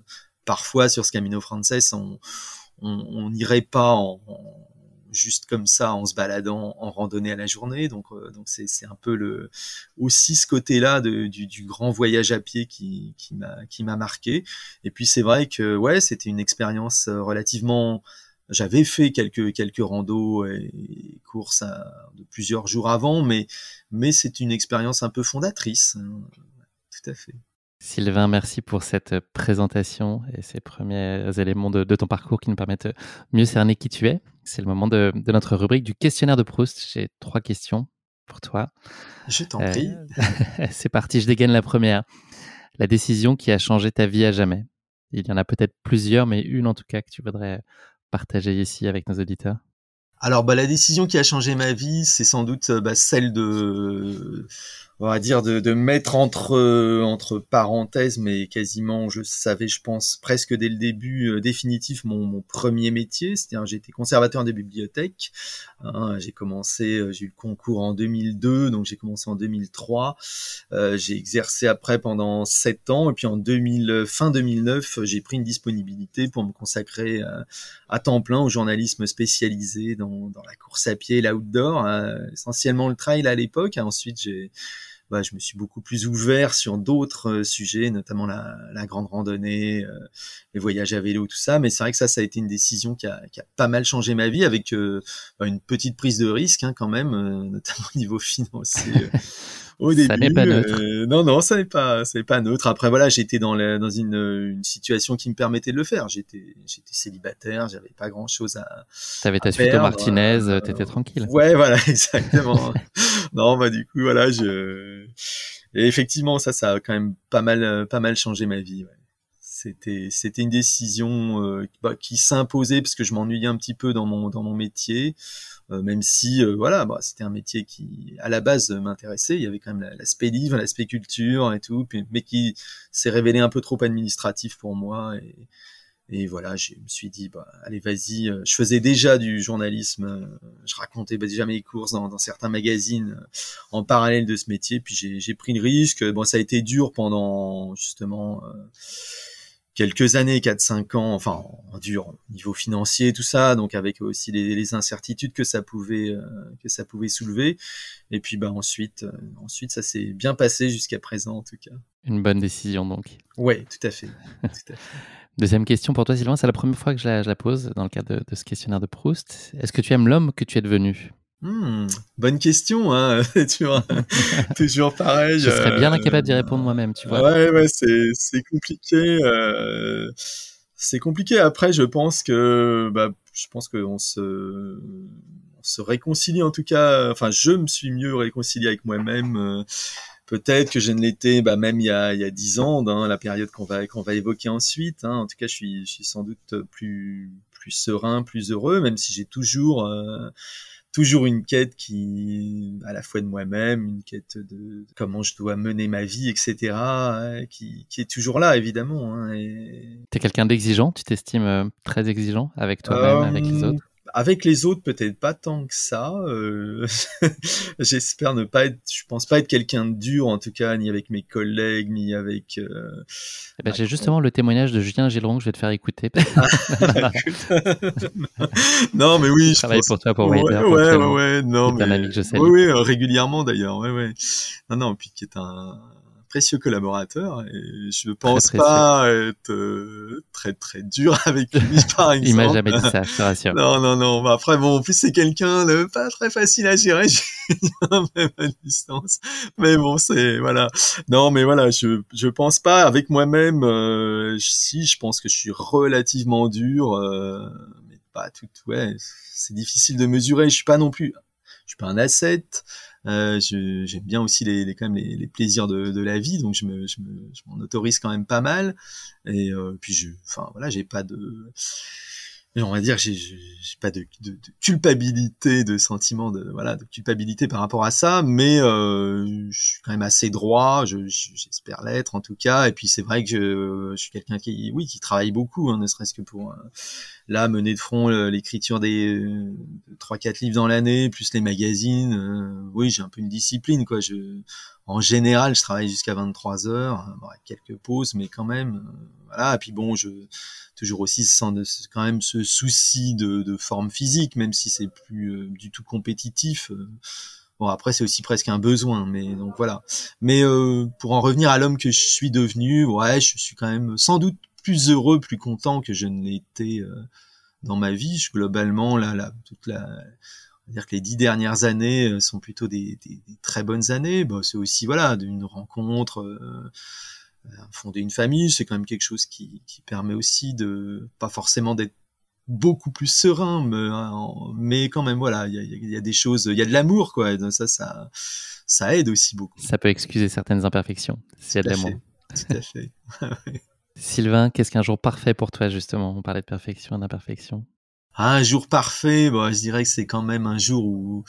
Speaker 1: parfois sur ce Camino Frances, on n'irait pas en, juste comme ça en se baladant en randonnée à la journée. Donc, euh, donc c'est, un peu le aussi ce côté-là du, grand voyage à pied qui, qui m'a qui m'a marqué. Et puis c'est vrai que ouais, c'était une expérience euh, relativement. J'avais fait quelques quelques randos et courses de plusieurs jours avant, mais mais c'est une expérience un peu fondatrice. Hein. Tout à fait.
Speaker 2: Sylvain, merci pour cette présentation et ces premiers éléments de, ton parcours qui nous permettent de mieux cerner qui tu es. C'est le moment de, notre rubrique du questionnaire de Proust. J'ai trois questions pour toi.
Speaker 1: Je t'en prie.
Speaker 2: Euh, c'est parti, je dégaine la première. La décision qui a changé ta vie à jamais. Il y en a peut-être plusieurs, mais une en tout cas que tu voudrais partager ici avec nos auditeurs.
Speaker 1: Alors, bah, la décision qui a changé ma vie, c'est sans doute bah, celle de on va dire de, de mettre entre euh, entre parenthèses, mais quasiment, je savais, je pense presque dès le début euh, définitif mon, mon, premier métier, c'est-à-dire j'étais conservateur des bibliothèques. Hein, j'ai commencé, euh, j'ai eu le concours en 2002, donc j'ai commencé en 2003. j'ai exercé après pendant sept ans, et puis en 2000, fin 2009, j'ai pris une disponibilité pour me consacrer à temps plein au journalisme spécialisé dans, dans la course à pied, l'outdoor, essentiellement le trail à l'époque. Ensuite, j'ai bah, je me suis beaucoup plus ouvert sur d'autres euh, sujets, notamment la, la grande randonnée, euh, les voyages à vélo, tout ça. Mais c'est vrai que ça, ça a été une décision qui a, qui a pas mal changé ma vie, avec euh, une petite prise de risque hein, quand même, notamment au niveau financier. Au début. Ça n'est pas neutre. Euh, non, non, ça n'est pas, ça n'est pas neutre. Après, voilà, j'étais dans, la, dans une, une, situation qui me permettait de le faire. J'étais, j'étais célibataire, j'avais pas grand chose à.
Speaker 2: T'avais ta suite au Martinez, euh, t'étais tranquille.
Speaker 1: Ouais, voilà, exactement. non, bah du coup, voilà, je. Et effectivement, ça, ça a quand même pas mal, pas mal changé ma vie. Ouais. C'était, c'était une décision euh, bah, qui s'imposait parce que je m'ennuyais un petit peu dans mon, dans mon métier. Euh, même si euh, voilà, bah, c'était un métier qui à la base m'intéressait. Il y avait quand même l'aspect livre, l'aspect culture et tout, mais qui s'est révélé un peu trop administratif pour moi. Et, voilà, je me suis dit, bah, allez, vas-y. Je faisais déjà du journalisme. Je racontais déjà mes courses dans, certains magazines en parallèle de ce métier. Puis j'ai pris le risque. Bon, ça a été dur pendant justement quelques années, 4-5 ans, enfin dur au niveau financier, tout ça, donc avec aussi les, les incertitudes que ça pouvait euh, que ça pouvait soulever. Et puis bah ensuite, euh, ensuite ça s'est bien passé jusqu'à présent en tout cas.
Speaker 2: Une bonne décision donc.
Speaker 1: Ouais, tout à fait. tout à fait.
Speaker 2: Deuxième question pour toi Sylvain, c'est la première fois que je la, je la pose dans le cadre de, de ce questionnaire de Proust. Est-ce que tu aimes l'homme que tu es devenu?
Speaker 1: Hmm, bonne question, hein. toujours pareil.
Speaker 2: Je serais bien incapable d'y répondre moi-même, tu vois.
Speaker 1: Ouais, ouais, c'est, compliqué. Euh, c'est compliqué. Après, je pense que, bah, je pense qu'on se, on se réconcilie en tout cas. Enfin, je me suis mieux réconcilié avec moi-même. Euh, peut-être que je ne l'étais, bah, même il y a, il y a dix ans, dans la période qu'on va, qu'on va évoquer ensuite. Hein. En tout cas, je suis, je suis sans doute plus, plus serein, plus heureux, même si j'ai toujours. Euh, toujours une quête qui, à la fois de moi-même, une quête de comment je dois mener ma vie, etc., qui, qui, est toujours là, évidemment. Hein, et...
Speaker 2: Tu es quelqu'un d'exigeant? Tu t'estimes euh, très exigeant avec toi-même, avec les autres?
Speaker 1: Avec les autres, peut-être pas tant que ça. Euh... J'espère ne pas être, je pense pas être quelqu'un de dur, en tout cas, ni avec mes collègues, ni avec. Euh...
Speaker 2: Eh ben, J'ai justement le témoignage de Julien Gilron que je vais te faire écouter.
Speaker 1: non, mais oui.
Speaker 2: Je travaille
Speaker 1: pense...
Speaker 2: pour toi, pour
Speaker 1: ouais,
Speaker 2: Wader,
Speaker 1: ouais, ouais, ouais, non, mais.
Speaker 2: Un ami que je salue.
Speaker 1: Oui, oui, régulièrement d'ailleurs, ouais, ouais. Non, non, puis qui est un précieux collaborateur et je ne pense pas être euh, très très dur avec lui par exemple.
Speaker 2: Il m'a jamais dit ça, je te rassure.
Speaker 1: Non non non, bah, après bon en plus c'est quelqu'un de pas très facile à gérer même à distance. Mais bon c'est voilà. Non mais voilà, je je pense pas avec moi-même euh, si je pense que je suis relativement dur euh, mais pas tout ouais, c'est difficile de mesurer, je suis pas non plus je suis pas un asset. Euh, j'aime bien aussi les, les quand même les, les plaisirs de, de, la vie, donc je me, je m'en autorise quand même pas mal. Et euh, puis je, enfin voilà, j'ai pas de, on va dire, j'ai pas de, de, de, culpabilité, de sentiment de voilà, de culpabilité par rapport à ça, mais euh, je suis quand même assez droit, j'espère je, l'être en tout cas. Et puis c'est vrai que je, je suis quelqu'un qui, oui, qui travaille beaucoup, hein, ne serait-ce que pour euh, là mener de front euh, l'écriture des trois quatre livres dans l'année, plus les magazines. Euh, oui, j'ai un peu une discipline quoi. Je, en général, je travaille jusqu'à 23 heures, bon, quelques pauses, mais quand même, voilà. Et puis bon, je toujours aussi sans quand même ce souci de, de forme physique, même si c'est plus euh, du tout compétitif. Euh. Bon, après, c'est aussi presque un besoin, mais donc voilà. Mais euh, pour en revenir à l'homme que je suis devenu, ouais, je suis quand même sans doute plus heureux, plus content que je ne l'étais euh, dans ma vie. Je, globalement, là, là, toute la, on va dire que les dix dernières années euh, sont plutôt des, des, des très bonnes années. C'est aussi voilà d'une rencontre. Euh, fonder une famille, c'est quand même quelque chose qui, qui, permet aussi de pas forcément d'être beaucoup plus serein, mais, mais quand même voilà, il y a, y a, des choses, il y a de l'amour quoi, et ça, ça, ça aide aussi beaucoup.
Speaker 2: Ça peut excuser certaines imperfections s'il y a de l'amour.
Speaker 1: Tout à fait.
Speaker 2: Sylvain, qu'est-ce qu'un jour parfait pour toi justement? On parlait de perfection et d'imperfection.
Speaker 1: Ah, un jour parfait, bon, je dirais que c'est quand même un jour où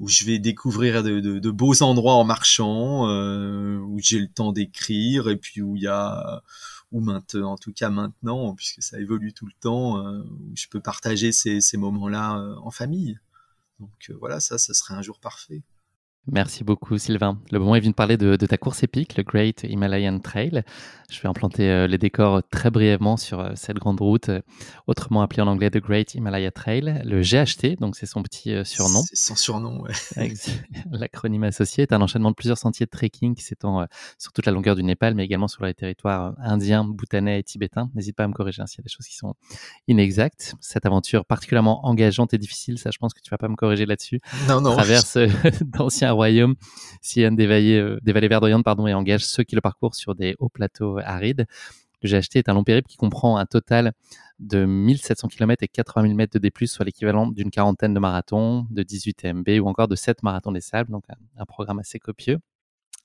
Speaker 1: où je vais découvrir de, de, beaux endroits en marchant, euh, où j'ai le temps d'écrire, et puis où il y a, ou maintenant, en tout cas maintenant, puisque ça évolue tout le temps, euh, où je peux partager ces, ces moments-là euh, en famille. Donc voilà, ça, ça serait un jour parfait.
Speaker 2: Merci beaucoup Sylvain. Le moment est venu de parler de, de, ta course épique, le Great Himalayan Trail. Je vais implanter euh, les décors très brièvement sur euh, cette grande route, euh, autrement appelée en anglais The Great Himalaya Trail. Le GHT, donc c'est son petit euh, surnom.
Speaker 1: C'est son surnom, ouais.
Speaker 2: L'acronyme associé est un enchaînement de plusieurs sentiers de trekking qui s'étend euh, sur toute la longueur du Népal, mais également sur les territoires euh, indiens, bhoutanais et tibétains. N'hésite pas à me corriger hein, s'il y a des choses qui sont inexactes. Cette aventure particulièrement engageante et difficile, ça je pense que tu vas pas me corriger là-dessus.
Speaker 1: Non, non.
Speaker 2: Traverse d'anciens royaume, des vallées, des vallées verdoyantes pardon, et engage ceux qui le parcourent sur des hauts plateaux arides. Le GHT est un long périple qui comprend un total de 1700 km et 80 000 mètres de D+, soit l'équivalent d'une quarantaine de marathons, de 18 MB ou encore de 7 marathons des sables, donc un, un programme assez copieux.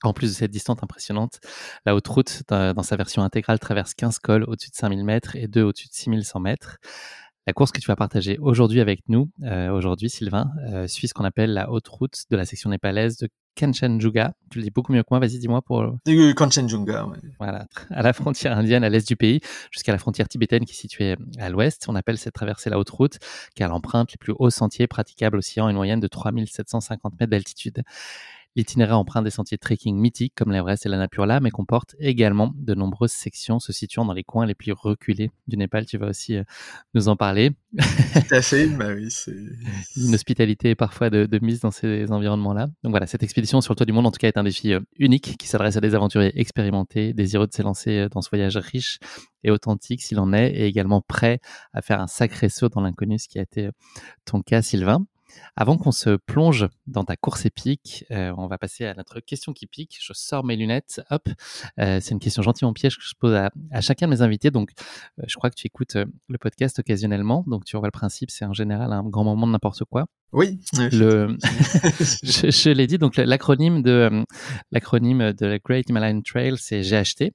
Speaker 2: En plus de cette distance impressionnante, la haute route, dans sa version intégrale, traverse 15 cols au-dessus de 5000 mètres et 2 au-dessus de 6100 mètres. La course que tu vas partager aujourd'hui avec nous, euh, aujourd'hui Sylvain, euh, suit ce qu'on appelle la haute route de la section népalaise de Kanchenjunga. Tu le dis beaucoup mieux que moi, vas-y dis-moi pour...
Speaker 1: Euh, Kanchenjunga, ouais.
Speaker 2: Voilà, à la frontière indienne, à l'est du pays, jusqu'à la frontière tibétaine qui est située à l'ouest. On appelle cette traversée la haute route, car elle emprunte les plus hauts sentiers praticables oscillant une moyenne de 3750 mètres d'altitude. L'itinéraire emprunte des sentiers trekking mythiques comme l'Everest et la Napurla, mais comporte également de nombreuses sections se situant dans les coins les plus reculés du Népal. Tu vas aussi euh, nous en parler.
Speaker 1: Tout à fait, bah oui, c'est...
Speaker 2: Une hospitalité parfois de, de mise dans ces environnements-là. Donc voilà, cette expédition sur le toit du monde, en tout cas, est un défi euh, unique qui s'adresse à des aventuriers expérimentés, désireux de s'élancer euh, dans ce voyage riche et authentique s'il en est, et également prêts à faire un sacré saut dans l'inconnu, ce qui a été ton cas, Sylvain. Avant qu'on se plonge dans ta course épique, euh, on va passer à notre question qui pique. Je sors mes lunettes, hop. Euh, c'est une question gentiment piège que je pose à, à chacun de mes invités. Donc, euh, je crois que tu écoutes le podcast occasionnellement. Donc, tu vois le principe, c'est en général un grand moment de n'importe quoi.
Speaker 1: Oui.
Speaker 2: Le, je, je l'ai dit, donc l'acronyme de l'acronyme de la Great Himalayan Trail, c'est GHT.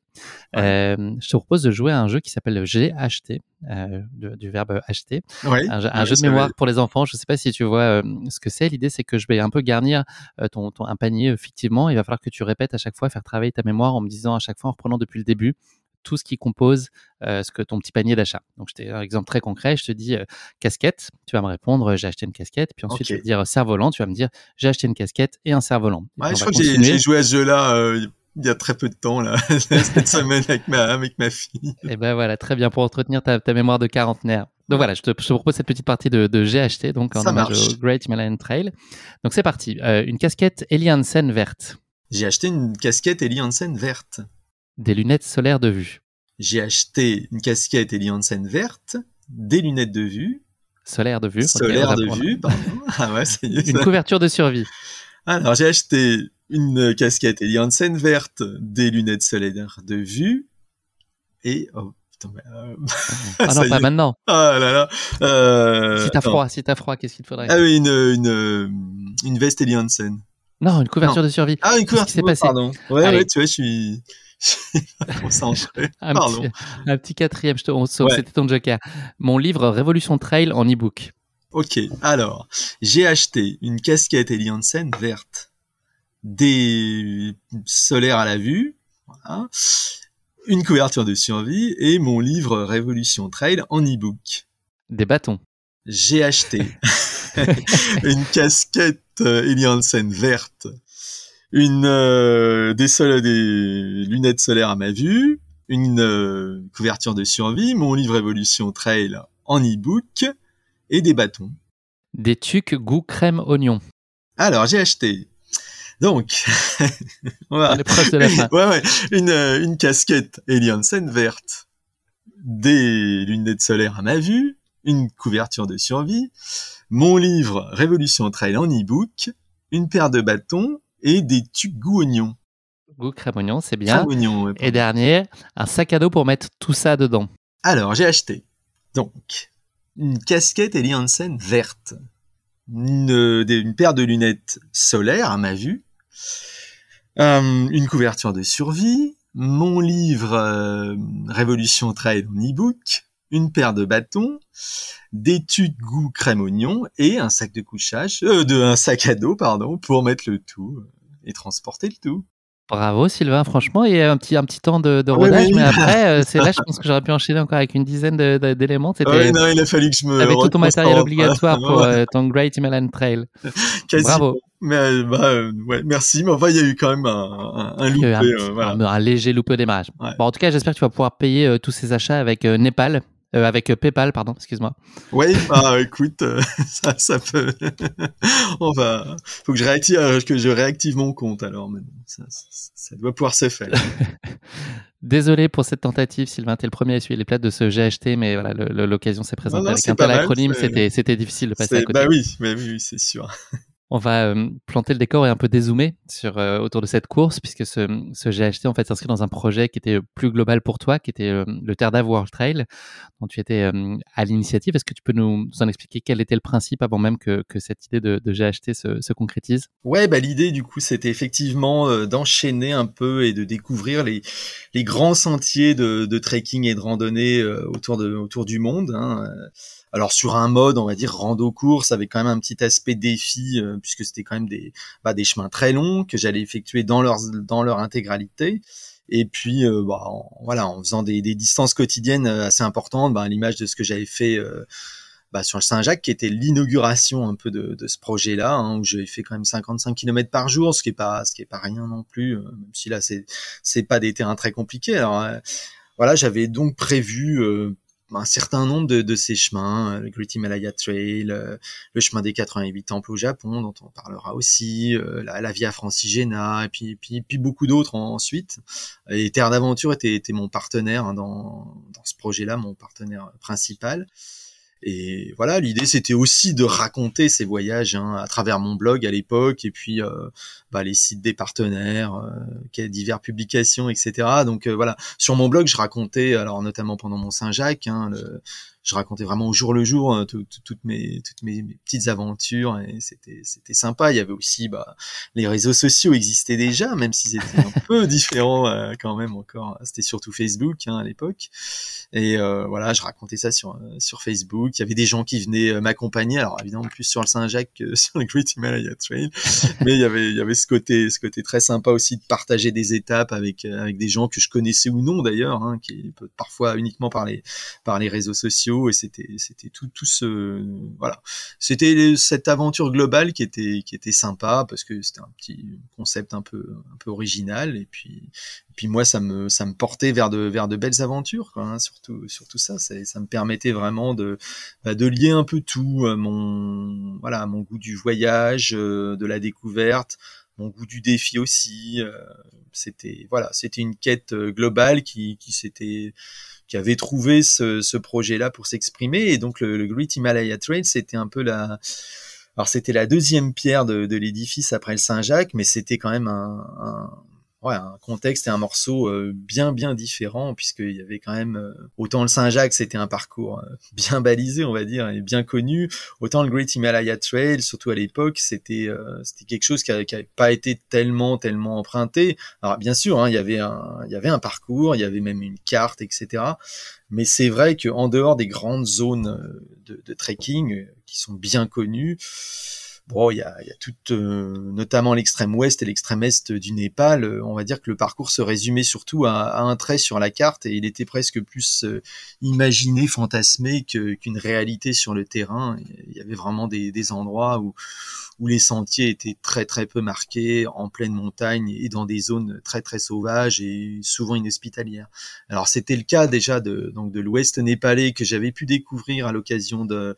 Speaker 2: Euh, je te propose de jouer à un jeu qui s'appelle le GHT, euh, du verbe acheter. Un, jeu, de mémoire pour les enfants. Je ne sais pas si tu vois euh, ce que c'est. L'idée, c'est que je vais un peu garnir euh, ton, ton, un panier effectivement. Il va falloir que tu répètes à chaque fois, faire travailler ta mémoire en me disant à chaque fois, en reprenant depuis le début, tout ce qui compose euh, ce que ton petit panier d'achat. Donc, je un exemple très concret. Je te dis euh, casquette, tu vas me répondre j'ai acheté une casquette. Puis ensuite, okay. je vais te dire cerf-volant, tu vas me dire j'ai acheté une casquette et un cerf-volant.
Speaker 1: Ouais, je crois que j'ai joué à ce jeu-là. Euh, il y a très peu de temps, là, cette semaine avec ma, avec ma fille.
Speaker 2: Et ben voilà, très bien pour entretenir ta, ta mémoire de quarantenaire. Donc voilà, je te, je te, propose cette petite partie de, de GHT, donc en
Speaker 1: Ça
Speaker 2: hommage
Speaker 1: marche.
Speaker 2: au Great Himalayan Trail. Donc c'est parti. Euh, une casquette Eli Hansen verte.
Speaker 1: J'ai acheté une casquette Eli Hansen verte.
Speaker 2: Des lunettes solaires de vue.
Speaker 1: J'ai acheté une casquette Eli Hansen verte, des lunettes de vue.
Speaker 2: Solaire de vue.
Speaker 1: Solaire okay, de vue, pardon. Ah ouais, c'est
Speaker 2: Une couverture de survie.
Speaker 1: Alors, j'ai acheté une casquette Eli Hansen verte, des lunettes solaires de vue, et... Oh, putain, mais, euh...
Speaker 2: ah non, pas maintenant.
Speaker 1: Ah là là. Euh...
Speaker 2: Si t'as froid, si t'as froid, qu'est-ce qu'il te faudrait?
Speaker 1: Ah oui, une, une, une veste Eli Hansen.
Speaker 2: Non, une couverture
Speaker 1: non.
Speaker 2: de survie.
Speaker 1: Ah, une couverture,
Speaker 2: passé?
Speaker 1: pardon. Ouais, Allez. ouais, tu vois, je suis... concentré.
Speaker 2: un,
Speaker 1: Pardon.
Speaker 2: Petit, un petit quatrième, je te, on ouais. c'était ton joker. Mon livre Révolution Trail en e-book.
Speaker 1: Ok, alors, j'ai acheté une casquette Eli Hansen verte, des solaires à la vue, voilà, une couverture de survie et mon livre Révolution Trail en e-book.
Speaker 2: Des bâtons.
Speaker 1: J'ai acheté une casquette Eli Hansen verte, une euh, des, sol des lunettes solaires à ma vue, une euh, couverture de survie, mon livre Évolution Trail en e-book et des bâtons.
Speaker 2: Des tucs goût crème oignon.
Speaker 1: Alors j'ai acheté donc
Speaker 2: de la fin.
Speaker 1: ouais, ouais, une, une casquette Eli Hansen verte, des lunettes solaires à ma vue, une couverture de survie, mon livre Révolution Trail en e-book, une paire de bâtons et des tubes goût oignon.
Speaker 2: Goût crème oignon, c'est bien.
Speaker 1: Crème oignon, ouais,
Speaker 2: et dernier, un sac à dos pour mettre tout ça dedans.
Speaker 1: Alors, j'ai acheté donc une casquette Eli Hansen verte, une, une, paire de lunettes solaires à ma vue, euh, une couverture de survie, mon livre euh, Révolution Trail en e-book, une paire de bâtons, des tubes goût crème oignon et un sac de couchage, euh, de un sac à dos pardon, pour mettre le tout et transporter le tout.
Speaker 2: Bravo Sylvain, franchement, il y a un petit, un petit temps de, de rodage, oui, oui. mais après, euh, c'est là, je pense que j'aurais pu enchaîner encore avec une dizaine d'éléments.
Speaker 1: Ouais, non, il a fallu que je me.
Speaker 2: Avec tout ton matériel obligatoire pour euh, ton Great Himalayan Trail.
Speaker 1: Quasi.
Speaker 2: Bravo.
Speaker 1: Mais bah, ouais, merci, mais enfin, il y a eu quand même un, un, un loupé.
Speaker 2: Un,
Speaker 1: euh, voilà.
Speaker 2: un, un, léger loupé au démarrage. Ouais. Bon, en tout cas, j'espère que tu vas pouvoir payer tous ces achats avec Népal. Euh, avec PayPal, pardon, excuse-moi.
Speaker 1: Oui, bah écoute, euh, ça, ça peut. On va. Faut que je réactive, euh, que je réactive mon compte alors, mais ça, ça, ça doit pouvoir se faire.
Speaker 2: Désolé pour cette tentative, Sylvain, t'es le premier à essuyer les plates de ce GHT, mais voilà, l'occasion s'est présentée.
Speaker 1: Non, non,
Speaker 2: avec un tel acronyme, c'était difficile de passer à côté.
Speaker 1: Bah oui, mais oui, c'est sûr.
Speaker 2: On va euh, planter le décor et un peu dézoomer sur, euh, autour de cette course, puisque ce, GHT en fait s'inscrit dans un projet qui était plus global pour toi, qui était euh, le Terre World Trail, dont tu étais à l'initiative. Est-ce que tu peux nous, en expliquer quel était le principe avant même que, cette idée de, GHT se, se, concrétise?
Speaker 1: Ouais, bah l'idée du coup, c'était effectivement d'enchaîner un peu et de découvrir les, grands sentiers de, trekking et de randonnée autour du monde. Hein. Alors sur un mode, on va dire rando course, avec quand même un petit aspect défi, euh, puisque c'était quand même des, bah, des chemins très longs que j'allais effectuer dans leur dans leur intégralité. Et puis euh, bah, en, voilà, en faisant des, des, distances quotidiennes assez importantes, bah, à l'image de ce que j'avais fait euh, bah, sur le Saint-Jacques, qui était l'inauguration un peu de, de ce projet-là, hein, où j'avais fait quand même 55 km par jour, ce qui est pas ce qui est pas rien non plus, même si là c'est c'est pas des terrains très compliqués. Alors voilà, j'avais donc prévu un certain nombre de, ces chemins, le Great Himalaya Trail, euh, le chemin des 88 temples au Japon, dont on parlera aussi, euh, la, la Via Francigena, et puis, puis, puis beaucoup d'autres ensuite. Et Terre d'Aventure était, était mon partenaire hein, dans, dans ce projet-là, mon partenaire principal. Et voilà, l'idée c'était aussi de raconter ces voyages hein, à travers mon blog à l'époque et puis euh, bah, les sites des partenaires, euh, diverses publications, etc. Donc euh, voilà, sur mon blog je racontais, alors notamment pendant mon Saint-Jacques, hein, le, je racontais vraiment au jour le jour euh, toutes mes toutes mes, petites aventures et c'était c'était sympa. Il y avait aussi bah, les réseaux sociaux existaient déjà, même s'ils étaient un peu différents euh, quand même encore. C'était surtout Facebook hein, à l'époque et euh, voilà, je racontais ça sur sur Facebook. Il y avait des gens qui venaient m'accompagner. Alors évidemment plus sur le Saint-Jacques que sur le Great Himalaya Trail, mais il y avait il y avait ce côté ce côté très sympa aussi de partager des étapes avec avec des gens que je connaissais ou non d'ailleurs, hein, qui parfois uniquement par les par les réseaux sociaux et c'était c'était tout tout ce voilà. C'était cette aventure globale qui était qui était sympa parce que c'était un petit concept un peu un peu original et puis puis moi ça me ça me portait vers de vers de belles aventures hein, surtout surtout ça. Ça, ça me permettait vraiment de bah, de lier un peu tout euh, mon voilà mon goût du voyage euh, de la découverte mon goût du défi aussi euh, c'était voilà c'était une quête globale qui qui s'était qui avait trouvé ce, ce projet-là pour s'exprimer. Et donc le, le, Great Himalaya Trail, c'était un peu la, alors c'était la deuxième pierre de, l'édifice après le Saint-Jacques, mais c'était quand même un un contexte et un morceau euh, bien bien différent puisqu'il y avait quand même euh, autant le Saint-Jacques c'était un parcours euh, bien balisé on va dire et bien connu autant le Great Himalaya Trail surtout à l'époque c'était c'était quelque chose qui n'avait pas été tellement tellement emprunté. Alors bien sûr hein, il y avait un il y avait un parcours il y avait même une carte etc mais c'est vrai que en dehors des grandes zones de trekking qui sont bien connues Bon, il y a, y a tout, euh, notamment l'extrême ouest et l'extrême est du Népal. Euh, on va dire que le parcours se résumait surtout à, un trait sur la carte et il était presque plus euh, imaginé, fantasmé qu'une réalité sur le terrain. Il y avait vraiment des, des endroits où, où les sentiers étaient très très peu marqués, en pleine montagne et dans des zones très très sauvages et souvent inhospitalières. Alors c'était le cas déjà de donc de l'Ouest népalais que j'avais pu découvrir à l'occasion de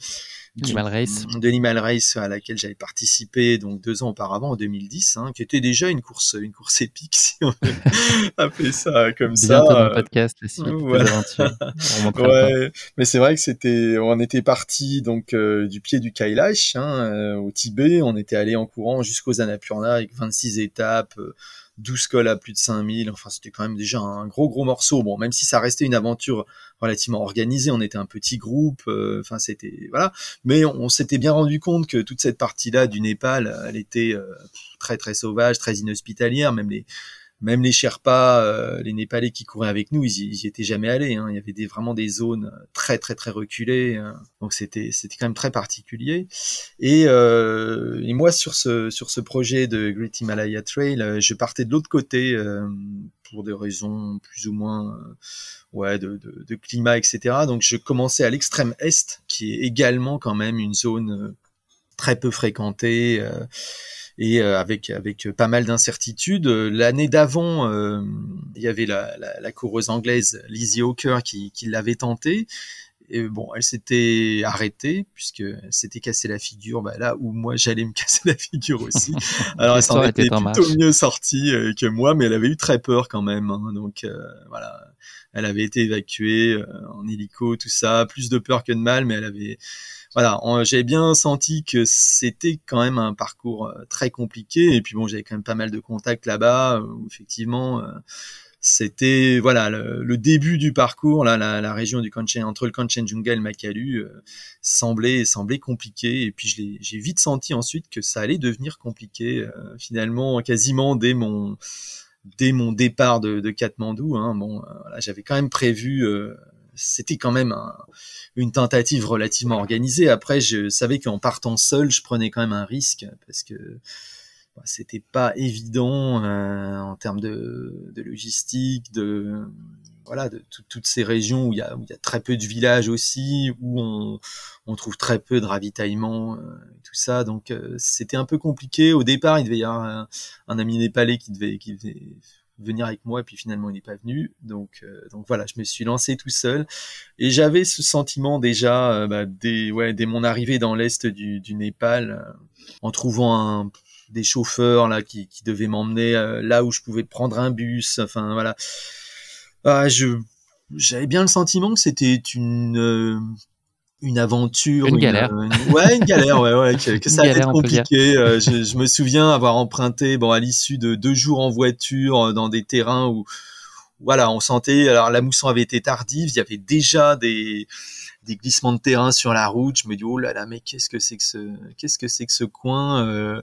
Speaker 2: Race.
Speaker 1: De l'Animal Race à laquelle j'avais participé donc deux ans auparavant en 2010, hein, qui était déjà une course, une course épique si on appeler ça comme ça.
Speaker 2: Dans le podcast aussi.
Speaker 1: Ouais, mais c'est vrai que c'était, on était parti donc euh, du pied du Kailash hein, euh, au Tibet, on était allé en courant jusqu'aux Annapurna avec 26 étapes. Euh, 12 cols à plus de 5000. Enfin, c'était quand même déjà un gros, gros morceau. Bon, même si ça restait une aventure relativement organisée, on était un petit groupe. Euh, enfin, c'était, voilà. Mais on, s'était bien rendu compte que toute cette partie-là du Népal, elle était euh, très, très sauvage, très inhospitalière. Même les, même les Sherpas, euh, les Népalais qui couraient avec nous, ils y, étaient jamais allés. Hein. Il y avait des, vraiment des zones très très très reculées, hein. donc c'était c'était quand même très particulier. Et, euh, et, moi sur ce sur ce projet de Great Himalaya Trail, euh, je partais de l'autre côté euh, pour des raisons plus ou moins ouais de, de, de, climat etc. Donc je commençais à l'extrême est, qui est également quand même une zone très peu fréquentée et euh, avec avec pas mal d'incertitudes. L'année d'avant, euh, il y avait la, la, la, coureuse anglaise Lizzie Hawker qui, qui l'avait tenté. Et bon, elle s'était arrêtée puisque s'était cassé la figure, bah, là où moi j'allais me casser la figure aussi. Alors elle s'en était plutôt mieux sortie euh, que moi, mais elle avait eu très peur quand même. Hein, donc voilà, elle avait été évacuée en hélico, tout ça, plus de peur que de mal, mais elle avait voilà, j'avais bien senti que c'était quand même un parcours euh, très compliqué. Et puis bon, j'avais quand même pas mal de contacts là-bas où effectivement euh, c'était voilà le, début du parcours là la, la région du Kanchenjunga entre le Kanchenjunga et le Makalu euh, semblait semblait compliqué et puis j'ai vite senti ensuite que ça allait devenir compliqué finalement quasiment dès mon dès mon départ de, Katmandou hein, bon j'avais quand même prévu c'était quand même une tentative relativement organisée. Après, je savais qu'en partant seul, je prenais quand même un risque parce que bah, c'était pas évident euh, en termes de, logistique, de voilà, de toutes ces régions où il, y a, y a très peu de villages aussi, où on, on trouve très peu de ravitaillement, euh, tout ça. Donc euh, c'était un peu compliqué. Au départ, il devait y avoir un, ami népalais qui devait venir avec moi, et puis finalement il n'est pas venu. Donc, euh, donc voilà, je me suis lancé tout seul. Et j'avais ce sentiment déjà euh, bah, dès, dès mon arrivée dans l'est du, du Népal, euh, en trouvant un, des chauffeurs là qui, qui devaient m'emmener là où je pouvais prendre un bus. Enfin voilà, ah, j'avais bien le sentiment que c'était une une aventure,
Speaker 2: une, galère,
Speaker 1: ouais, une galère, ouais, ouais, que, ça a été compliqué. je, je, me souviens avoir emprunté, bon, à l'issue de deux jours en voiture dans des terrains où, voilà, on sentait, alors la mousson avait été tardive, il y avait déjà des des glissements de terrain sur la route. Je me dis oh là là, mais qu'est-ce que c'est que ce qu'est-ce que c'est que ce coin euh,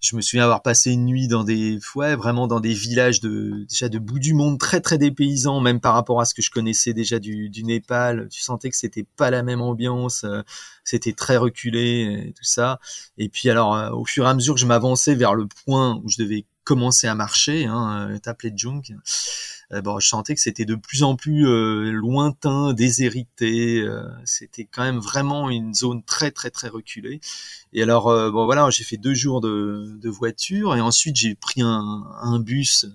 Speaker 1: Je me souviens avoir passé une nuit dans des ouais, vraiment dans des villages de déjà de bout du monde très très dépaysants, même par rapport à ce que je connaissais déjà du, du Népal. Tu sentais que c'était pas la même ambiance, euh, c'était très reculé et tout ça. Et puis alors euh, au fur et à mesure que je m'avançais vers le point où je devais commencer à marcher, hein, de Junk euh, bon, je sentais que c'était de plus en plus euh, lointain, déshérité. Euh, c'était quand même vraiment une zone très très très reculée. Et alors, bon voilà, j'ai fait deux jours de, de voiture et ensuite j'ai pris un, un bus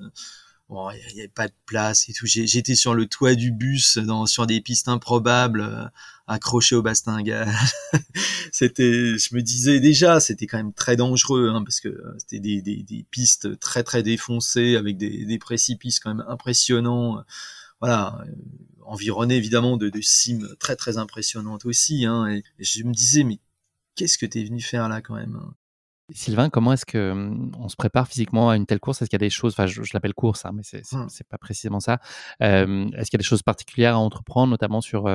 Speaker 1: bon, il n'y avait pas de place et tout. J'étais sur le toit du bus, dans, sur des pistes improbables, euh, accroché au bastingage. c'était, je me disais déjà, c'était quand même très dangereux, hein, parce que euh, c'était des, des, des, pistes très très défoncées avec des, des précipices quand même impressionnants. Voilà, euh, environné évidemment de, de cimes très très impressionnantes aussi. Hein, et, je me disais, mais qu'est-ce que tu es venu faire là quand même hein?
Speaker 2: Sylvain, comment est-ce que mmh, on se prépare physiquement à une telle course? Est-ce qu'il y a des choses, enfin je, l'appelle course, hein, mais c'est n'est mmh. pas précisément ça. est-ce qu'il y a des choses particulières à entreprendre, notamment sur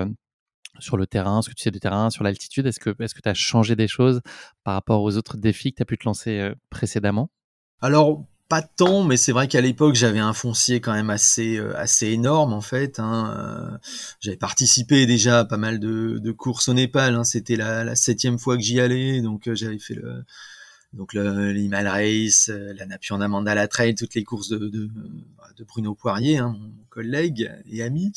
Speaker 2: sur le terrain, ce que tu sais du terrain, sur l'altitude? Est-ce que est-ce que tu as changé des choses par rapport aux autres défis que tu as pu te lancer précédemment?
Speaker 1: Alors pas tant, mais c'est vrai qu'à l'époque j'avais un foncier quand même assez assez énorme en fait. Hein. J'avais participé déjà à pas mal de, de courses au Népal. Hein. C'était la, la, septième fois que j'y allais, donc j'avais fait le donc l'Himal Race, euh, la Napion Mandala Trail, toutes les courses de, de, de Bruno Poirier, hein, mon collègue et ami.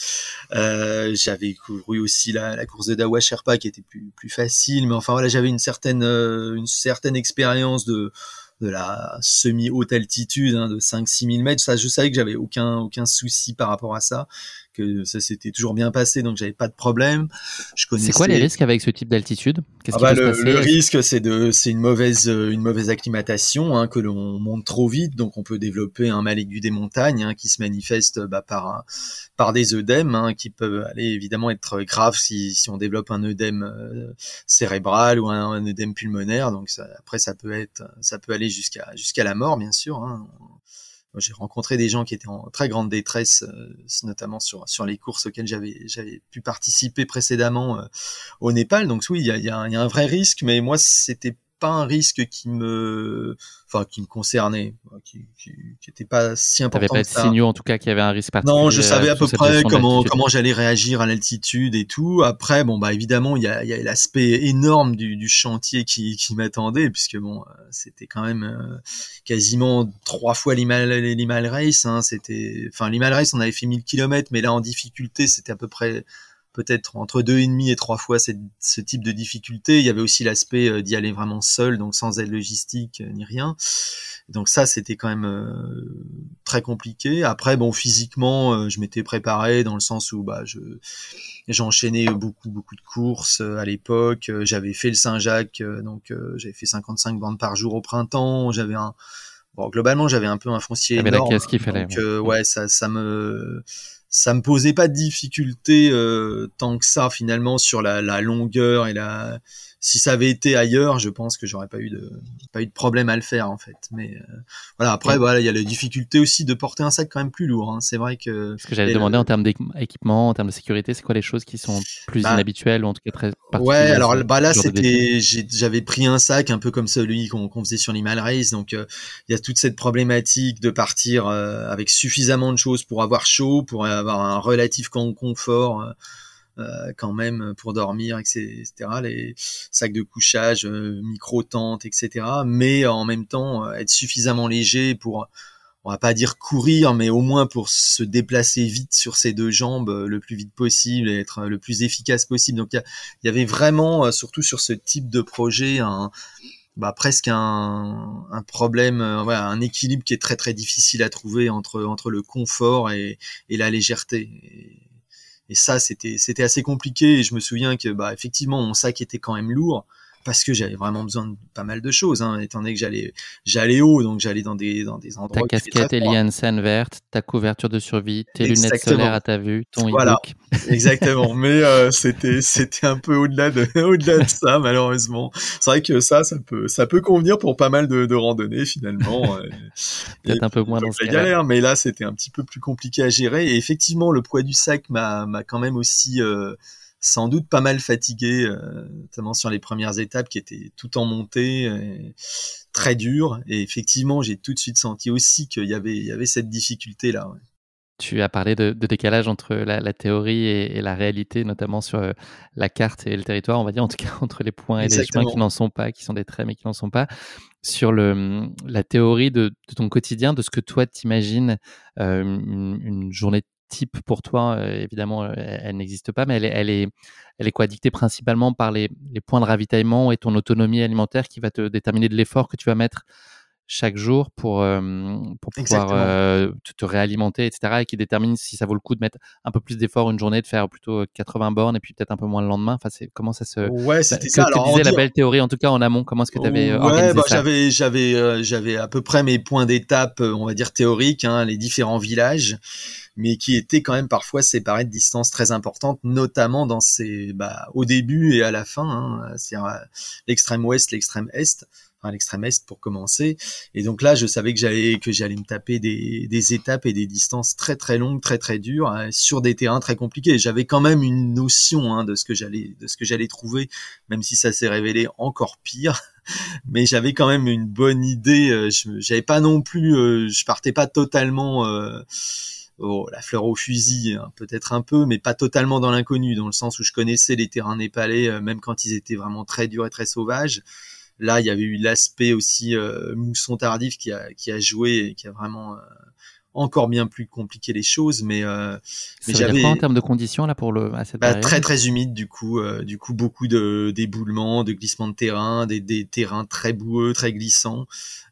Speaker 1: Euh, j'avais couru aussi la, la, course de Dawa Sherpa qui était plus, plus facile, mais enfin voilà, j'avais une certaine, euh, une certaine expérience de, de la semi-haute altitude hein, de 5-6 000 mètres. Ça, je savais que j'avais aucun, aucun souci par rapport à ça que ça s'était toujours bien passé, donc j'avais pas de problème.
Speaker 2: Je connaissais. C'est quoi les risques avec ce type d'altitude?
Speaker 1: Ah bah, le, le, risque, c'est de, c'est une mauvaise, euh, une mauvaise acclimatation, hein, que l'on monte trop vite, donc on peut développer un mal aigu des montagnes hein, qui se manifeste bah, par par des œdèmes hein, qui peuvent aller évidemment être graves si, si on développe un œdème euh, cérébral ou un, un, œdème pulmonaire. Donc ça, après ça peut être, ça peut aller jusqu'à jusqu'à la mort, bien sûr. Hein j'ai rencontré des gens qui étaient en très grande détresse, euh, notamment sur sur les courses auxquelles j'avais j'avais pu participer précédemment euh, au Népal. Donc oui, il y a, y, a, y a, un vrai risque, mais moi c'était pas un risque qui me, enfin, qui me concernait, qui, qui, qui était pas si important.
Speaker 2: T'avais pas de signaux, en tout cas, qu'il y avait un risque particulier.
Speaker 1: Non, je savais à peu près comment, comment j'allais réagir à l'altitude et tout. Après, bon, bah, évidemment, il y a, y a l'aspect énorme du, du, chantier qui, qui m'attendait, puisque bon, euh, c'était quand même euh, quasiment trois fois l'Himal Race, hein. C'était, enfin, l'Himal Race, on avait fait 1000 km, mais là, en difficulté, c'était à peu près peut-être entre deux et demi et trois fois ce type de difficulté. Il y avait aussi l'aspect euh, d'y aller vraiment seul, donc sans aide logistique euh, ni rien. Donc ça, c'était quand même euh, très compliqué. Après, bon, physiquement, je m'étais préparé dans le sens où bah, je j'enchaînais beaucoup beaucoup de courses à l'époque. J'avais fait le Saint-Jacques, donc j'avais fait 55 bandes par jour au printemps. J'avais un bon, globalement, j'avais un peu un foncier énorme.
Speaker 2: la caisse qu'il fallait.
Speaker 1: Donc, ouais, ça, ça me ça me posait pas de difficulté euh, tant que ça finalement sur la, la, longueur et la si ça avait été ailleurs je pense que j'aurais pas eu de pas eu de problème à le faire en fait. Mais euh, voilà après voilà il y a la difficulté aussi de porter un sac quand même plus lourd hein. c'est vrai que
Speaker 2: ce que j'allais demander en termes d'équipement en termes de sécurité c'est quoi les choses qui sont plus bah, inhabituelles ou en tout cas très
Speaker 1: ouais alors bah là c'était j'avais pris un sac un peu comme celui qu'on faisait sur l'Himal Race. Donc euh, il y a toute cette problématique de partir avec suffisamment de choses pour avoir chaud pour avoir un relatif confort euh, euh, quand même pour dormir, etc. Les sacs de couchage, euh, micro-tentes, etc. Mais en même temps, être suffisamment léger pour on va pas dire courir, mais au moins pour se déplacer vite sur ses deux jambes le plus vite possible et être le plus efficace possible. Donc il y, avait vraiment, surtout sur ce type de projet, un, bah, presque un, problème, euh, un équilibre qui est très très difficile à trouver entre entre le confort et, la légèreté. Et, et ça, c'était assez compliqué. Et je me souviens que bah effectivement mon sac était quand même lourd, parce que j'avais vraiment besoin de pas mal de choses, hein, étant donné que j'allais, j'allais haut, donc j'allais dans des, dans des endroits.
Speaker 2: Ta casquette Eliansen verte, ta couverture de survie, tes lunettes solaires à ta vue, ton
Speaker 1: voilà. Exactement. Mais euh, c'était, c'était un peu au-delà de, au-delà de ça, malheureusement. C'est vrai que ça, ça peut, ça peut convenir pour pas mal de, de randonnées finalement.
Speaker 2: Peut-être un peu moins dans ce
Speaker 1: galère, mais là, c'était un petit peu plus compliqué à gérer. Et effectivement, le poids du sac m'a, m'a quand même aussi euh, sans doute pas mal fatigué, euh, notamment sur les premières étapes qui étaient tout en montée, très dures. Et effectivement, j'ai tout de suite senti aussi qu'il y avait, il y avait cette difficulté là. Ouais.
Speaker 2: Tu as parlé de, décalage entre la, théorie et, la réalité, notamment sur euh, la carte et le territoire, on va dire, en tout cas entre les points et les chemins qui n'en sont pas, qui sont des traits mais qui n'en sont pas. Sur le, la théorie de, ton quotidien, de ce que toi t'imagines euh, une, journée type pour toi, euh, évidemment, elle, n'existe pas, mais elle est, elle quoi? Dictée principalement par les, points de ravitaillement et ton autonomie alimentaire qui va te déterminer de l'effort que tu vas mettre chaque jour pour, pour pouvoir te, réalimenter, etc. Et qui détermine si ça vaut le coup de mettre un peu plus d'effort une journée, de faire plutôt 80 bornes et puis peut-être un peu moins le lendemain. Enfin, c'est comment ça se.
Speaker 1: Ouais, bah, c'était ça.
Speaker 2: Alors, disais la belle théorie, en tout cas en amont. Comment est-ce que tu avais ouais, bah,
Speaker 1: J'avais, j'avais, j'avais à peu près mes points d'étape, on va dire théoriques, hein, les différents villages mais qui étaient quand même parfois séparés de distances très importantes, notamment dans ces, bah, au début et à la fin, hein, c'est-à-dire l'extrême ouest, l'extrême est à l'extrême est pour commencer. Et donc là, je savais que j'allais que j'allais me taper des, des, étapes et des distances très très longues, très très dures, hein, sur des terrains très compliqués. J'avais quand même une notion hein, de ce que j'allais de ce que j'allais trouver, même si ça s'est révélé encore pire. Mais j'avais quand même une bonne idée. Euh, j'avais pas non plus, euh, je partais pas totalement. Euh, Oh, la fleur au fusil, hein, peut-être un peu, mais pas totalement dans l'inconnu, dans le sens où je connaissais les terrains népalais, même quand ils étaient vraiment très durs et très sauvages. Là, il y avait eu l'aspect aussi euh, mousson tardif qui a, qui a joué et qui a vraiment euh, encore bien plus compliqué les choses. Mais, euh,
Speaker 2: mais j'avais en termes de conditions là pour le à cette
Speaker 1: bah, très très humide du coup, euh, du coup beaucoup de d'éboulements, de glissements de terrain, des, des terrains très boueux, très glissants.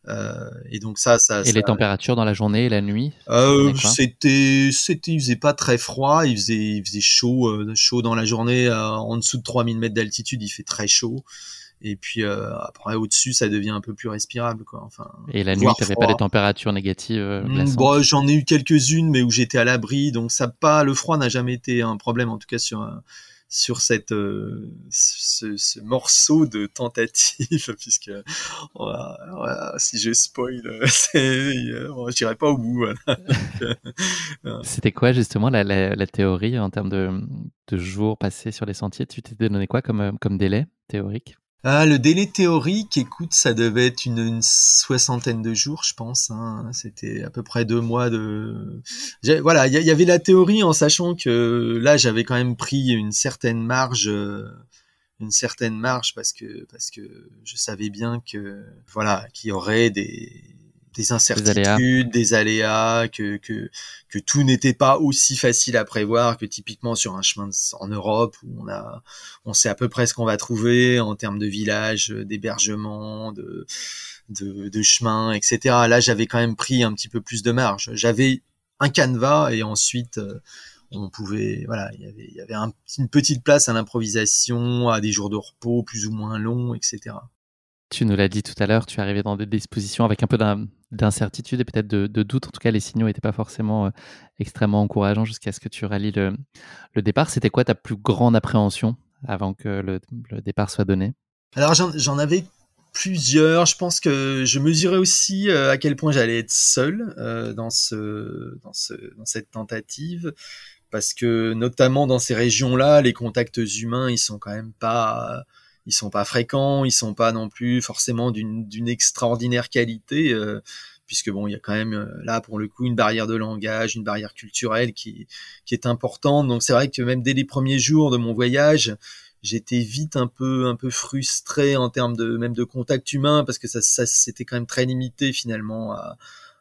Speaker 1: Euh, et donc ça, ça.
Speaker 2: Et les températures dans la journée et la nuit
Speaker 1: euh, C'était, c'était, il faisait pas très froid, il faisait, il faisait chaud, chaud dans la journée. en dessous de 3000 mètres d'altitude, il fait très chaud. Et puis euh, après au-dessus, ça devient un peu plus respirable, quoi. Enfin.
Speaker 2: Et la nuit, tu n'avais pas des températures négatives euh,
Speaker 1: mmh, bon, J'en ai eu quelques-unes, mais où j'étais à l'abri, donc ça pas, le froid n'a jamais été un problème, en tout cas sur sur cette euh, ce, ce, morceau de tentative, puisque voilà, si je spoil, je dirais pas au bout.
Speaker 2: C'était quoi justement la, la, la, théorie en termes de, de jours passés sur les sentiers? Tu t'es donné quoi comme, comme délai théorique?
Speaker 1: Ah, le délai théorique, écoute, ça devait être une, soixantaine de jours, je pense. Hein. C'était à peu près deux mois de. Voilà, il y, avait la théorie en sachant que là, j'avais quand même pris une certaine marge, euh, une certaine marge parce que parce que je savais bien que voilà, qu'il y aurait des des incertitudes, des aléas, que, que, que tout n'était pas aussi facile à prévoir que typiquement sur un chemin en Europe où on a, on sait à peu près ce qu'on va trouver en termes de village, d'hébergement, de, de, de chemin, etc. Là, j'avais quand même pris un petit peu plus de marge. J'avais un canevas et ensuite, euh, on pouvait, voilà, il y avait, il y avait une petite place à l'improvisation, à des jours de repos plus ou moins longs, etc.
Speaker 2: Tu nous l'as dit tout à l'heure, tu es arrivé dans des dispositions avec un peu d'incertitude et peut-être de, doute. En tout cas, les signaux n'étaient pas forcément euh, extrêmement encourageants jusqu'à ce que tu rallies le, départ. C'était quoi ta plus grande appréhension avant que le, départ soit donné?
Speaker 1: Alors, j'en avais plusieurs. Je pense que je mesurais aussi euh, à quel point j'allais être seul euh, dans, ce, dans, ce, dans cette tentative. Parce que, notamment dans ces régions-là, les contacts humains, ils sont quand même pas ils sont pas fréquents, ils sont pas non plus forcément d'une extraordinaire qualité, euh, puisque bon, il y a quand même euh, là pour le coup une barrière de langage, une barrière culturelle qui, qui est importante. Donc c'est vrai que même dès les premiers jours de mon voyage, j'étais vite un peu un peu frustré en termes de même de contact humain parce que ça, c'était quand même très limité finalement à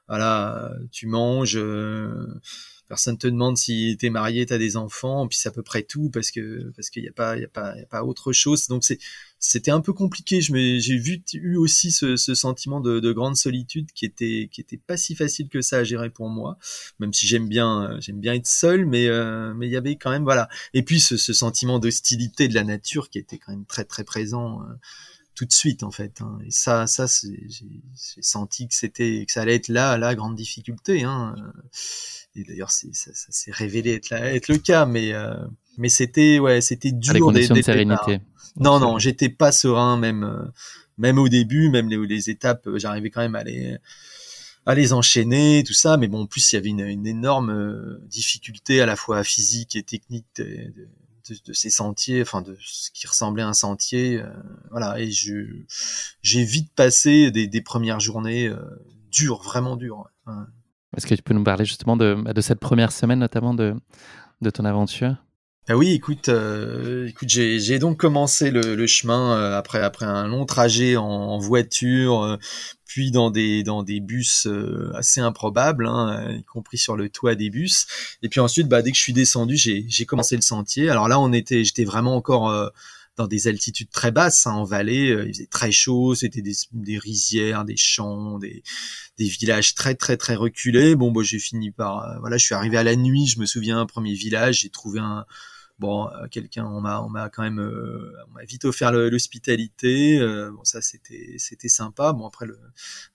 Speaker 1: voilà tu manges euh, personne te demande si t'es marié, t'as des enfants, puis c'est à peu près tout parce que parce qu'il n'y a pas il y a pas y a pas autre chose. Donc c'est c'était un peu compliqué. Je j'ai vu eu aussi ce, ce sentiment de, de, grande solitude qui était qui était pas si facile que ça à gérer pour moi, même si j'aime bien j'aime bien être seul, mais euh, mais il y avait quand même voilà. Et puis ce, ce sentiment d'hostilité de la nature qui était quand même très très présent. Euh, tout de suite en fait. Hein. Et ça, ça, j'ai senti que c'était, que ça allait être là, la grande difficulté. Hein. Et d'ailleurs, ça, ça s'est révélé être, le cas, mais euh, mais c'était ouais, c'était dur.
Speaker 2: Les conditions de sérénité.
Speaker 1: Non, non, j'étais pas serein même euh, même au début, même les, les étapes, euh, j'arrivais quand même à les à les enchaîner, tout ça. Mais bon, en plus, il y avait une, une énorme difficulté à la fois physique et technique de, de, ces sentiers, enfin de ce qui ressemblait à un sentier. Euh, voilà, et je j'ai vite passé des, des premières journées euh, dures, vraiment dures.
Speaker 2: Est-ce que tu peux nous parler justement de, de cette première semaine, notamment de, de ton aventure?
Speaker 1: Ah oui, écoute, euh, écoute, j'ai donc commencé le, chemin euh, après après un long trajet en, voiture, euh, puis dans des dans des bus assez improbables, hein, y compris sur le toit des bus. Et puis ensuite, bah dès que je suis descendu, j'ai commencé le sentier. Alors là, on était, j'étais vraiment encore dans des altitudes très basses, hein, en vallée, il faisait très chaud, c'était des, rizières, des champs, des, des villages très très très reculés. Bon, bah, j'ai fini par, voilà, je suis arrivé à la nuit, je me souviens, premier village, j'ai trouvé un, bon, euh, quelqu'un, on m'a, on m'a quand même, euh, on m'a vite offert l'hospitalité. Euh, bon, ça, c'était, c'était sympa. Bon, après le,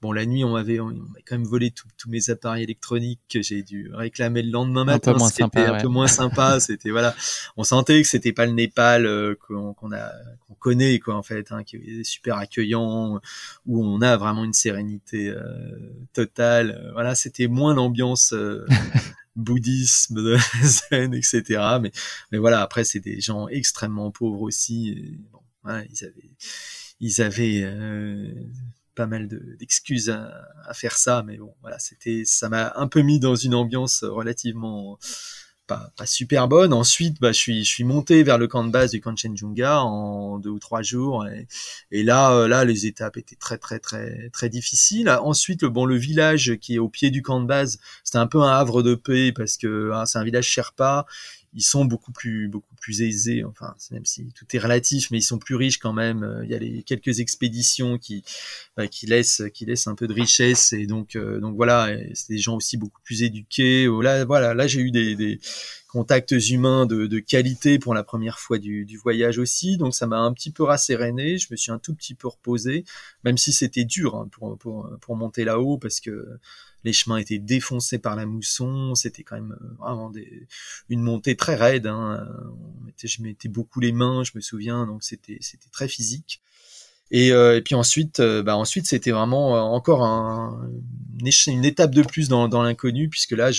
Speaker 1: bon, la nuit, on m'avait, on, m'a quand même volé tous mes appareils électroniques que j'ai dû réclamer le lendemain matin.
Speaker 2: Un peu moins sympa.
Speaker 1: Un peu moins sympa. c'était voilà, on sentait que c'était pas le Népal qu'on, a, qu'on connaît quoi en fait, hein, qui est super accueillant, où on a vraiment une sérénité totale. Voilà, c'était moins l'ambiance bouddhisme, zen, etc. Mais, mais voilà, après, c'est des gens extrêmement pauvres aussi. bon, ils avaient, ils avaient euh, pas mal d'excuses à, à, faire ça, mais bon, voilà, c'était, ça m'a un peu mis dans une ambiance relativement pas, super bonne. Ensuite, bah, je suis, je suis monté vers le camp de base du Kanchenjunga en deux ou trois jours. Et, et là, euh, là, les étapes étaient très, très, très, très difficiles. Ensuite, le, bon, le village qui est au pied du camp de base, c'était un peu un havre de paix parce que hein, c'est un village Sherpa ils sont beaucoup plus beaucoup plus aisés enfin même si tout est relatif mais ils sont plus riches quand même. Euh, il y a les quelques expéditions qui bah, qui laissent qui laissent un peu de richesse et donc euh, donc voilà c'est des gens aussi beaucoup plus éduqués. Oh, là voilà là j'ai eu des, des contacts humains de, de, qualité pour la première fois du, du voyage aussi donc ça m'a un petit peu rasséréné je me suis un tout petit peu reposé même si c'était dur hein, pour, pour pour monter là-haut parce que les chemins étaient défoncés par la mousson, c'était quand même euh, vraiment une montée très raide. Hein. je mettais beaucoup les mains, je me souviens, donc c'était très physique. Et, euh, puis ensuite, euh, bah ensuite c'était vraiment encore un, une étape de plus dans, l'inconnu, puisque là,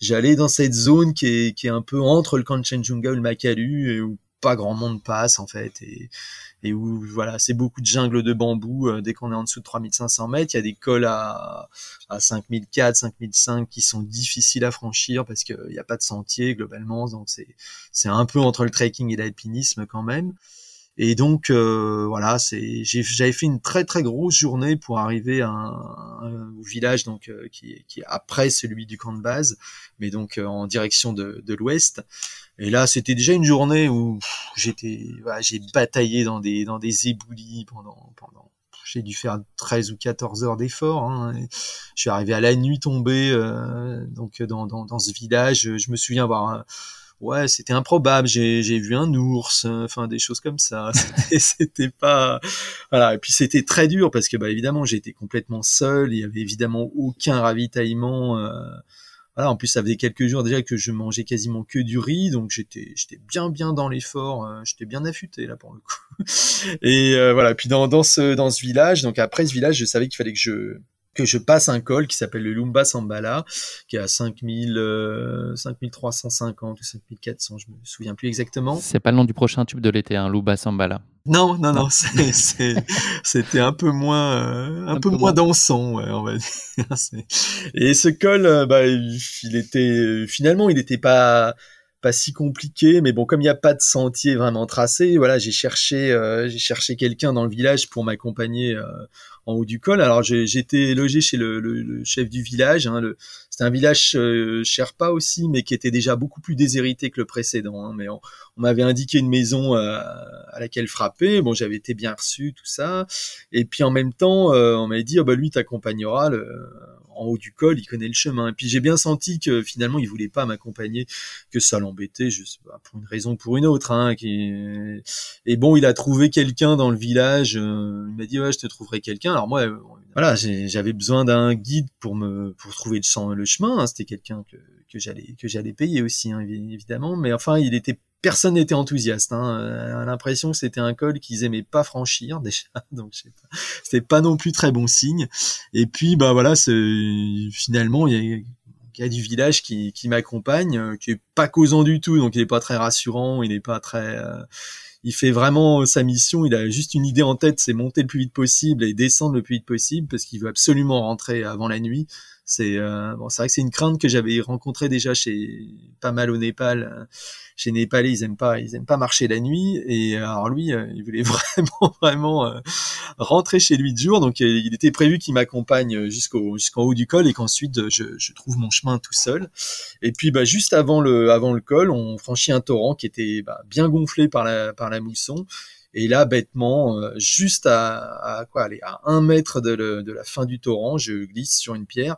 Speaker 1: j'allais dans cette zone qui est, un peu entre le Kanchenjunga et le Makalu, où pas grand monde passe en fait. Et où voilà, c'est beaucoup de jungle de bambou. Euh, dès qu'on est en dessous de 3500 mètres, il y a des cols à, à 5004, 5005 qui sont difficiles à franchir parce qu'il n'y a pas de sentier globalement. Donc c'est c'est un peu entre le trekking et l'alpinisme quand même. Et donc euh, voilà, j'avais fait une très très grosse journée pour arriver au village donc euh, qui, est après celui du camp de base, mais donc en direction de, l'ouest. Et là, c'était déjà une journée où j'étais, voilà, j'ai bataillé dans des dans éboulis pendant. J'ai dû faire 13 ou 14 heures d'effort. Hein, je suis arrivé à la nuit tombée, euh, donc dans ce village. Je me souviens avoir ouais, c'était improbable. J'ai, vu un ours, enfin des choses comme ça. C'était, c'était pas, voilà. Et puis c'était très dur parce que bah évidemment j'étais complètement seul. Il y avait évidemment aucun ravitaillement. Euh, voilà, en plus, ça faisait quelques jours déjà que je mangeais quasiment que du riz, donc j'étais, j'étais bien, bien dans l'effort, euh, j'étais bien affûté là pour le coup. Et euh, voilà. Puis dans, dans ce dans ce village, donc après ce village, je savais qu'il fallait que je que je passe un col qui s'appelle le Lumba Sambala, qui est à 5000, 5350 euh, ou 5400, je me souviens plus exactement.
Speaker 2: C'est pas le nom du prochain tube de l'été, hein, Lumba Sambala.
Speaker 1: Non, non, non, c'était un peu moins, euh, un, peu, moins dansant, ouais, on va dire. Et ce col, euh, bah, il était, finalement, il n'était pas, pas si compliqué, mais bon, comme il n'y a pas de sentier vraiment tracé, voilà, j'ai cherché, j'ai cherché quelqu'un dans le village pour m'accompagner en haut du col. Alors j'étais logé chez le, chef du village. Hein, C'était un village euh, Sherpa aussi, mais qui était déjà beaucoup plus déshérité que le précédent. Hein, mais on, m'avait indiqué une maison euh, à laquelle frapper. Bon, j'avais été bien reçu, tout ça. Et puis en même temps, euh, on m'avait dit, oh, bah lui t'accompagnera en haut du col, il connaît le chemin. Et puis j'ai bien senti que finalement, il voulait pas m'accompagner, que ça l'embêtait, je sais pas, pour une raison ou pour une autre. Hein, qui... Et bon, il a trouvé quelqu'un dans le village. Euh, il m'a dit ouais, je te trouverai quelqu'un. Alors moi, voilà, j'avais besoin d'un guide pour me pour trouver le, le chemin. Hein. C'était quelqu'un que que j'allais que j'allais payer aussi, hein, évidemment. Mais enfin, il était personne n'était enthousiaste. Hein. Euh, l'impression que c'était un col qu'ils aimaient pas franchir déjà, donc c'était pas non plus très bon signe. Et puis bah voilà, finalement il y a y a du village qui, qui m'accompagne, euh, qui est pas causant du tout, donc il est pas très rassurant, il est pas très, euh, il fait vraiment sa mission, il a juste une idée en tête, c'est monter le plus vite possible et descendre le plus vite possible parce qu'il veut absolument rentrer avant la nuit. C'est euh, bon, c'est vrai que c'est une crainte que j'avais rencontrée déjà chez pas mal au Népal. Chez Népalais, ils aiment pas, ils aiment pas marcher la nuit. Et alors lui, euh, il voulait vraiment, vraiment euh, rentrer chez lui de jour. Donc il était prévu qu'il m'accompagne jusqu'au jusqu'en haut du col et qu'ensuite je, je, trouve mon chemin tout seul. Et puis bah juste avant le avant le col, on franchit un torrent qui était bah, bien gonflé par la par la mousson. Et là, bêtement, euh, juste à, quoi aller à un mètre de, de, la fin du torrent, je glisse sur une pierre.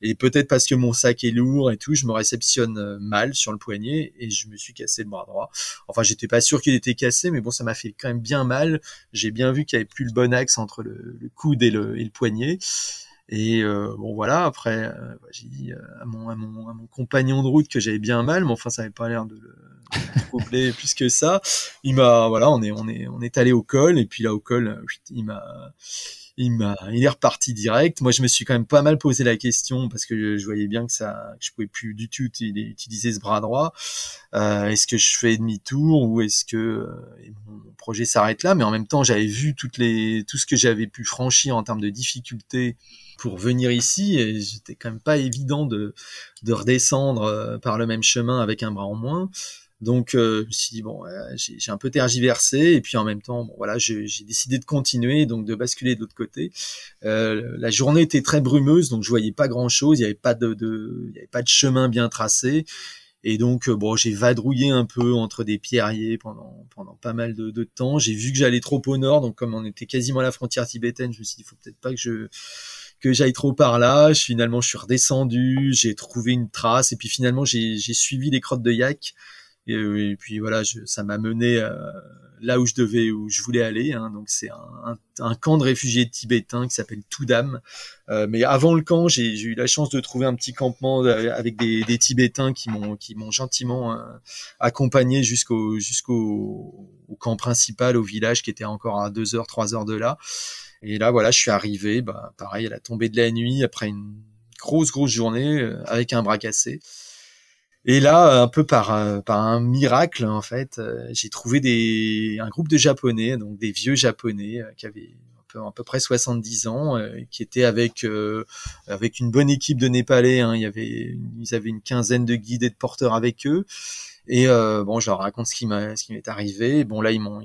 Speaker 1: Et peut-être parce que mon sac est lourd et tout, je me réceptionne euh, mal sur le poignet et je me suis cassé le bras droit. Enfin, j'étais pas sûr qu'il était cassé, mais bon, ça m'a fait quand même bien mal. J'ai bien vu qu'il n'y avait plus le bon axe entre le, coude et le, et le poignet. Et euh, bon voilà, après euh, j'ai dit euh, à, mon, à, mon, à, mon, compagnon de route que j'avais bien mal, mais enfin ça n'avait pas l'air de le plus que ça. Il voilà, on est allé au col et puis là au col, il m'a il m'a, il est reparti direct. Moi, je me suis quand même pas mal posé la question parce que je, voyais bien que ça, que je pouvais plus du tout utiliser ce bras droit. Euh, est-ce que je fais demi-tour ou est-ce que euh, mon projet s'arrête là? Mais en même temps, j'avais vu toutes les, tout ce que j'avais pu franchir en termes de difficultés pour venir ici et j'étais quand même pas évident de, de redescendre euh, par le même chemin avec un bras en moins. Donc euh, je me suis dit bon, j'ai un peu tergiversé et puis en même temps, bon voilà, j'ai décidé de continuer, donc de basculer de l'autre côté. Euh, la journée était très brumeuse, donc je voyais pas grand chose. Il y avait pas de, de y avait pas de chemin bien tracé. Et donc, euh, bon, j'ai vadrouillé un peu entre des pierriers pendant, pendant pas mal de, temps. J'ai vu que j'allais trop au nord, donc comme on était quasiment à la frontière tibétaine, je me suis dit, il faut peut-être pas que je que j'aille trop par là. Finalement, je suis redescendu, j'ai trouvé une trace, et puis finalement, j'ai suivi les crottes de yak. Et, puis voilà, je, ça m'a mené euh, là où je devais, où je voulais aller. Hein. donc c'est un, un, camp de réfugiés tibétains qui s'appelle Toudam. Euh, mais avant le camp, j'ai eu la chance de trouver un petit campement euh, avec des, des Tibétains qui m'ont qui m'ont gentiment euh, accompagné jusqu'au jusqu'au camp principal, au village qui était encore à deux heures, trois heures de là. Et là, voilà, je suis arrivé, bah, pareil, à la tombée de la nuit, après une grosse, grosse journée, avec un bras cassé. Et là, un peu par, euh, par un miracle, en fait, euh, j'ai trouvé des, un groupe de Japonais, donc des vieux Japonais euh, qui avaient à peu près 70 ans, qui étaient avec avec une bonne équipe de Népalais. Hein. Il y avait, ils avaient une quinzaine de guides et de porteurs avec eux. Et bon, je leur raconte ce qui m'est arrivé. Bon là, ils m'ont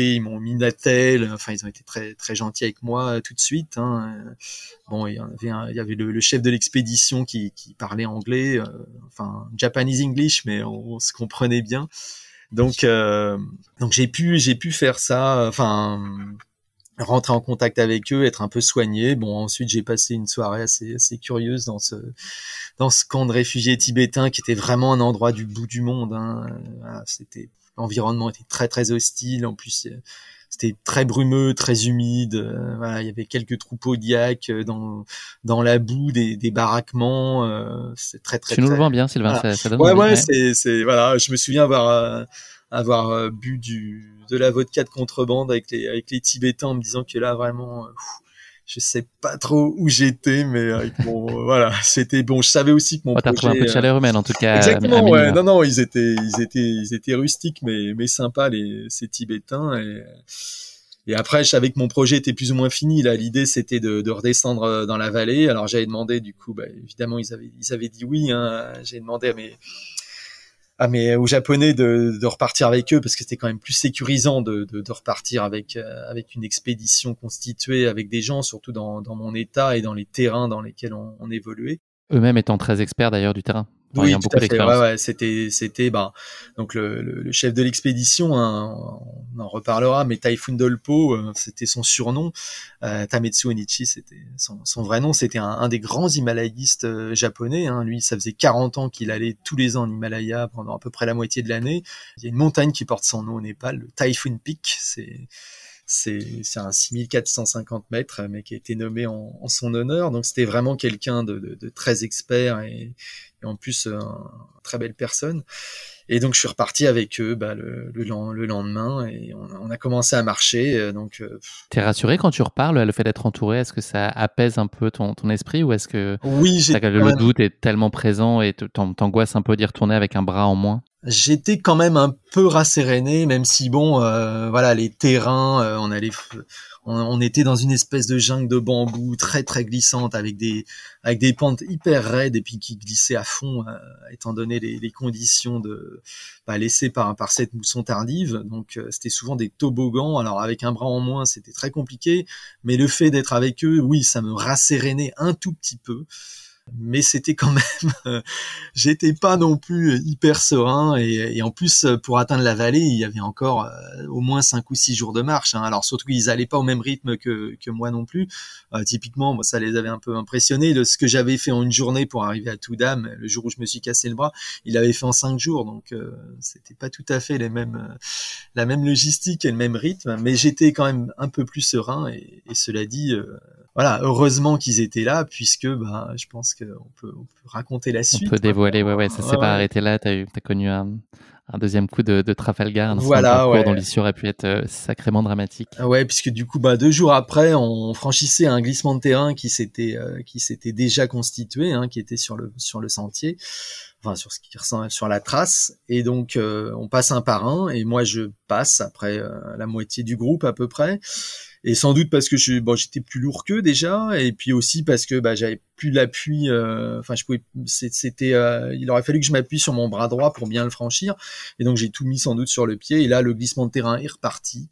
Speaker 1: ils m'ont mis Natel, enfin ils ont été très très gentils avec moi euh, tout de suite. Hein. Bon, il y avait, le, chef de l'expédition qui, parlait anglais, euh, enfin Japanese English, mais on, se comprenait bien. Donc euh, donc j'ai pu j'ai pu faire ça, enfin rentrer en contact avec eux, être un peu soigné. Bon, ensuite j'ai passé une soirée assez, assez curieuse dans ce dans ce camp de réfugiés tibétains qui était vraiment un endroit du bout du monde. Hein. C'était l'environnement était très très hostile. En plus, euh, c'était très brumeux, très humide. Euh, voilà, il y avait quelques troupeaux d'yak euh, dans dans la boue des, des baraquements. c'est très très.
Speaker 2: Tu nous le vends bien, Sylvain. Ça, ça donne
Speaker 1: ouais, ouais, c'est c'est voilà. Je me souviens avoir avoir bu du de la vodka de contrebande avec les avec les Tibétains en me disant que là vraiment je sais pas trop où j'étais, mais euh, bon, euh, voilà, c'était bon. Je savais aussi que mon
Speaker 2: oh, T'as trouvé un peu de chaleur humaine, en tout cas.
Speaker 1: Exactement, ouais. Non, non, ils étaient, ils étaient, ils étaient rustiques, mais mais sympas les ces Tibétains. Et, et après, je savais que mon projet était plus ou moins fini. Là, l'idée c'était de, de, redescendre euh, dans la vallée. Alors j'avais demandé, du coup, bah, évidemment, ils avaient, ils avaient dit oui. Hein. J'ai demandé à mes ah mais aux Japonais de, de, repartir avec eux parce que c'était quand même plus sécurisant de, de, repartir avec euh, avec une expédition constituée avec des gens surtout dans, dans mon état et dans les terrains dans lesquels on, on évoluait.
Speaker 2: Eux-mêmes étant très experts d'ailleurs du terrain.
Speaker 1: Oui, beaucoup d'expérience. Ouais, ouais, c'était c'était bah donc le, le, chef de l'expédition, un, en reparlera, mais Typhoon Dolpo, euh, c'était son surnom. Euh, Tametsu Onichi, c'était son, vrai nom. C'était un, des grands himalayistes euh, japonais. Hein. Lui, ça faisait 40 ans qu'il allait tous les ans en Himalaya pendant à peu près la moitié de l'année. Il y a une montagne qui porte son nom au Népal, le Typhoon Peak. C'est c'est un 6450 mètres, mais qui a été nommé en, son honneur. Donc c'était vraiment quelqu'un de, de, très expert et, et en plus une très belle personne. Et donc je suis reparti avec eux bah, le, le, le, lendemain et on, a commencé à marcher. Euh, donc
Speaker 2: euh, t'es rassuré quand tu reparles, le fait d'être entouré, est-ce que ça apaise un peu ton, ton esprit ou est-ce que
Speaker 1: oui,
Speaker 2: le, doute est tellement présent et t'angoisses un peu d'y retourner avec un bras en moins?
Speaker 1: J'étais quand même un peu rasséréné, même si bon, euh, voilà, les terrains, on allait on, était dans une espèce de jungle de bambou très très glissante avec des avec des pentes hyper raides et puis qui glissaient à fond euh, étant donné les, les, conditions de bah, laissées par par cette mousson tardive. Donc euh, c'était souvent des toboggans. Alors avec un bras en moins c'était très compliqué. Mais le fait d'être avec eux oui ça me rassérénait un tout petit peu mais c'était quand même, euh, j'étais pas non plus hyper serein et, en plus pour atteindre la vallée, il y avait encore euh, au moins cinq ou six jours de marche. Hein. Alors surtout qu'ils allaient pas au même rythme que, que moi non plus. Euh, typiquement, moi, ça les avait un peu impressionnés. Le, ce que j'avais fait en une journée pour arriver à Toudam, le jour où je me suis cassé le bras, il avait fait en cinq jours, donc c'était pas tout à fait les mêmes, la même logistique et le même rythme. Mais j'étais quand même un peu plus serein et, et cela dit voilà, heureusement qu'ils étaient là, puisque bah, je pense qu'on peut, on peut raconter la suite.
Speaker 2: On peut dévoiler, ouais, ouais, ça s'est pas arrêté là. Tu as, connu un, un, deuxième coup de, de Trafalgar, un
Speaker 1: voilà,
Speaker 2: ouais. dont l'issue aurait pu être euh, sacrément dramatique.
Speaker 1: Ouais, puisque du coup, bah, deux jours après, on franchissait un glissement de terrain qui s'était euh, qui s'était déjà constitué, hein, qui était sur le sur le sentier enfin sur ce qui ressemble sur la trace et donc euh, on passe un par un et moi je passe après la moitié du groupe à peu près et sans doute parce que je bon j'étais plus lourd qu'eux déjà et puis aussi parce que bah, j'avais plus l'appui euh, enfin je pouvais c'était euh, il aurait fallu que je m'appuie sur mon bras droit pour bien le franchir. Et donc j'ai tout mis sans doute sur le pied. Et là le glissement de terrain est reparti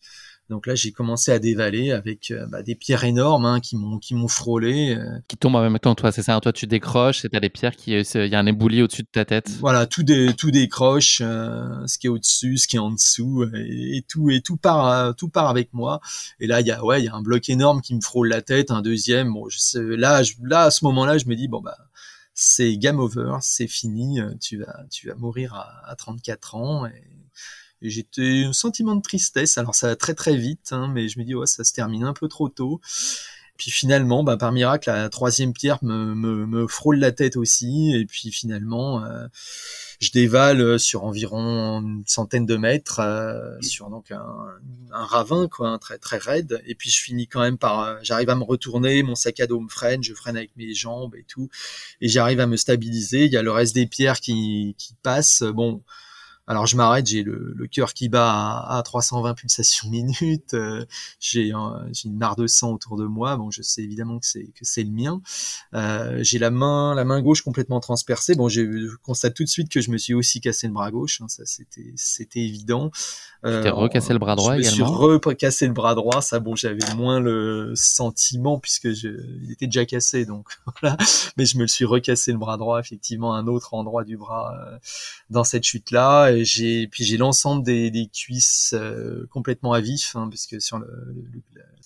Speaker 1: donc là, j'ai commencé à dévaler avec euh, bah, des pierres énormes hein, qui m'ont qui m'ont frôlé. Euh.
Speaker 2: Qui tombent en même temps, toi, c'est ça. Hein, toi, tu décroches et t'as des pierres qui, euh, il y a un éboulis au-dessus de ta tête.
Speaker 1: Voilà, tout des tout décroche, ce qui est au-dessus, ce qui est en dessous, et, tout et tout part tout part avec moi. Et là, il y a ouais, il y a un bloc énorme qui me frôle la tête, un deuxième. Bon, je sais, là, je, là, à ce moment-là, je me dis bon bah c'est game over, c'est fini, tu vas tu vas mourir à, à 34 ans. Et, j'étais un sentiment de tristesse. Alors ça va très très vite, hein, mais je me dis ouais ça se termine un peu trop tôt. Puis finalement, bah, par miracle, la troisième pierre me, me, me frôle la tête aussi. Et puis finalement, euh, je dévale sur environ une centaine de mètres, euh, sur donc un, un, ravin quoi, un très très raide. Et puis je finis quand même par, euh, j'arrive à me retourner, mon sac à dos me freine, je freine avec mes jambes et tout, et j'arrive à me stabiliser. Il y a le reste des pierres qui, qui passent. Bon alors je m'arrête, j'ai le, le cœur qui bat à, 320 pulsations minutes, euh, j'ai une mare de sang autour de moi. Bon, je sais évidemment que c'est que c'est le mien. Euh, j'ai la main la main gauche complètement transpercée. Bon, je constate tout de suite que je me suis aussi cassé le bras gauche. Hein, ça c'était c'était évident.
Speaker 2: Euh, tu t'es recassé le bras droit
Speaker 1: je
Speaker 2: également.
Speaker 1: Je me suis recassé le bras droit. Ça, bon, j'avais moins le sentiment puisque je, il était déjà cassé, donc voilà. Mais je me le suis recassé le bras droit, effectivement, un autre endroit du bras euh, dans cette chute là j'ai puis j'ai l'ensemble des, des cuisses euh, complètement à vif hein, parce que sur le,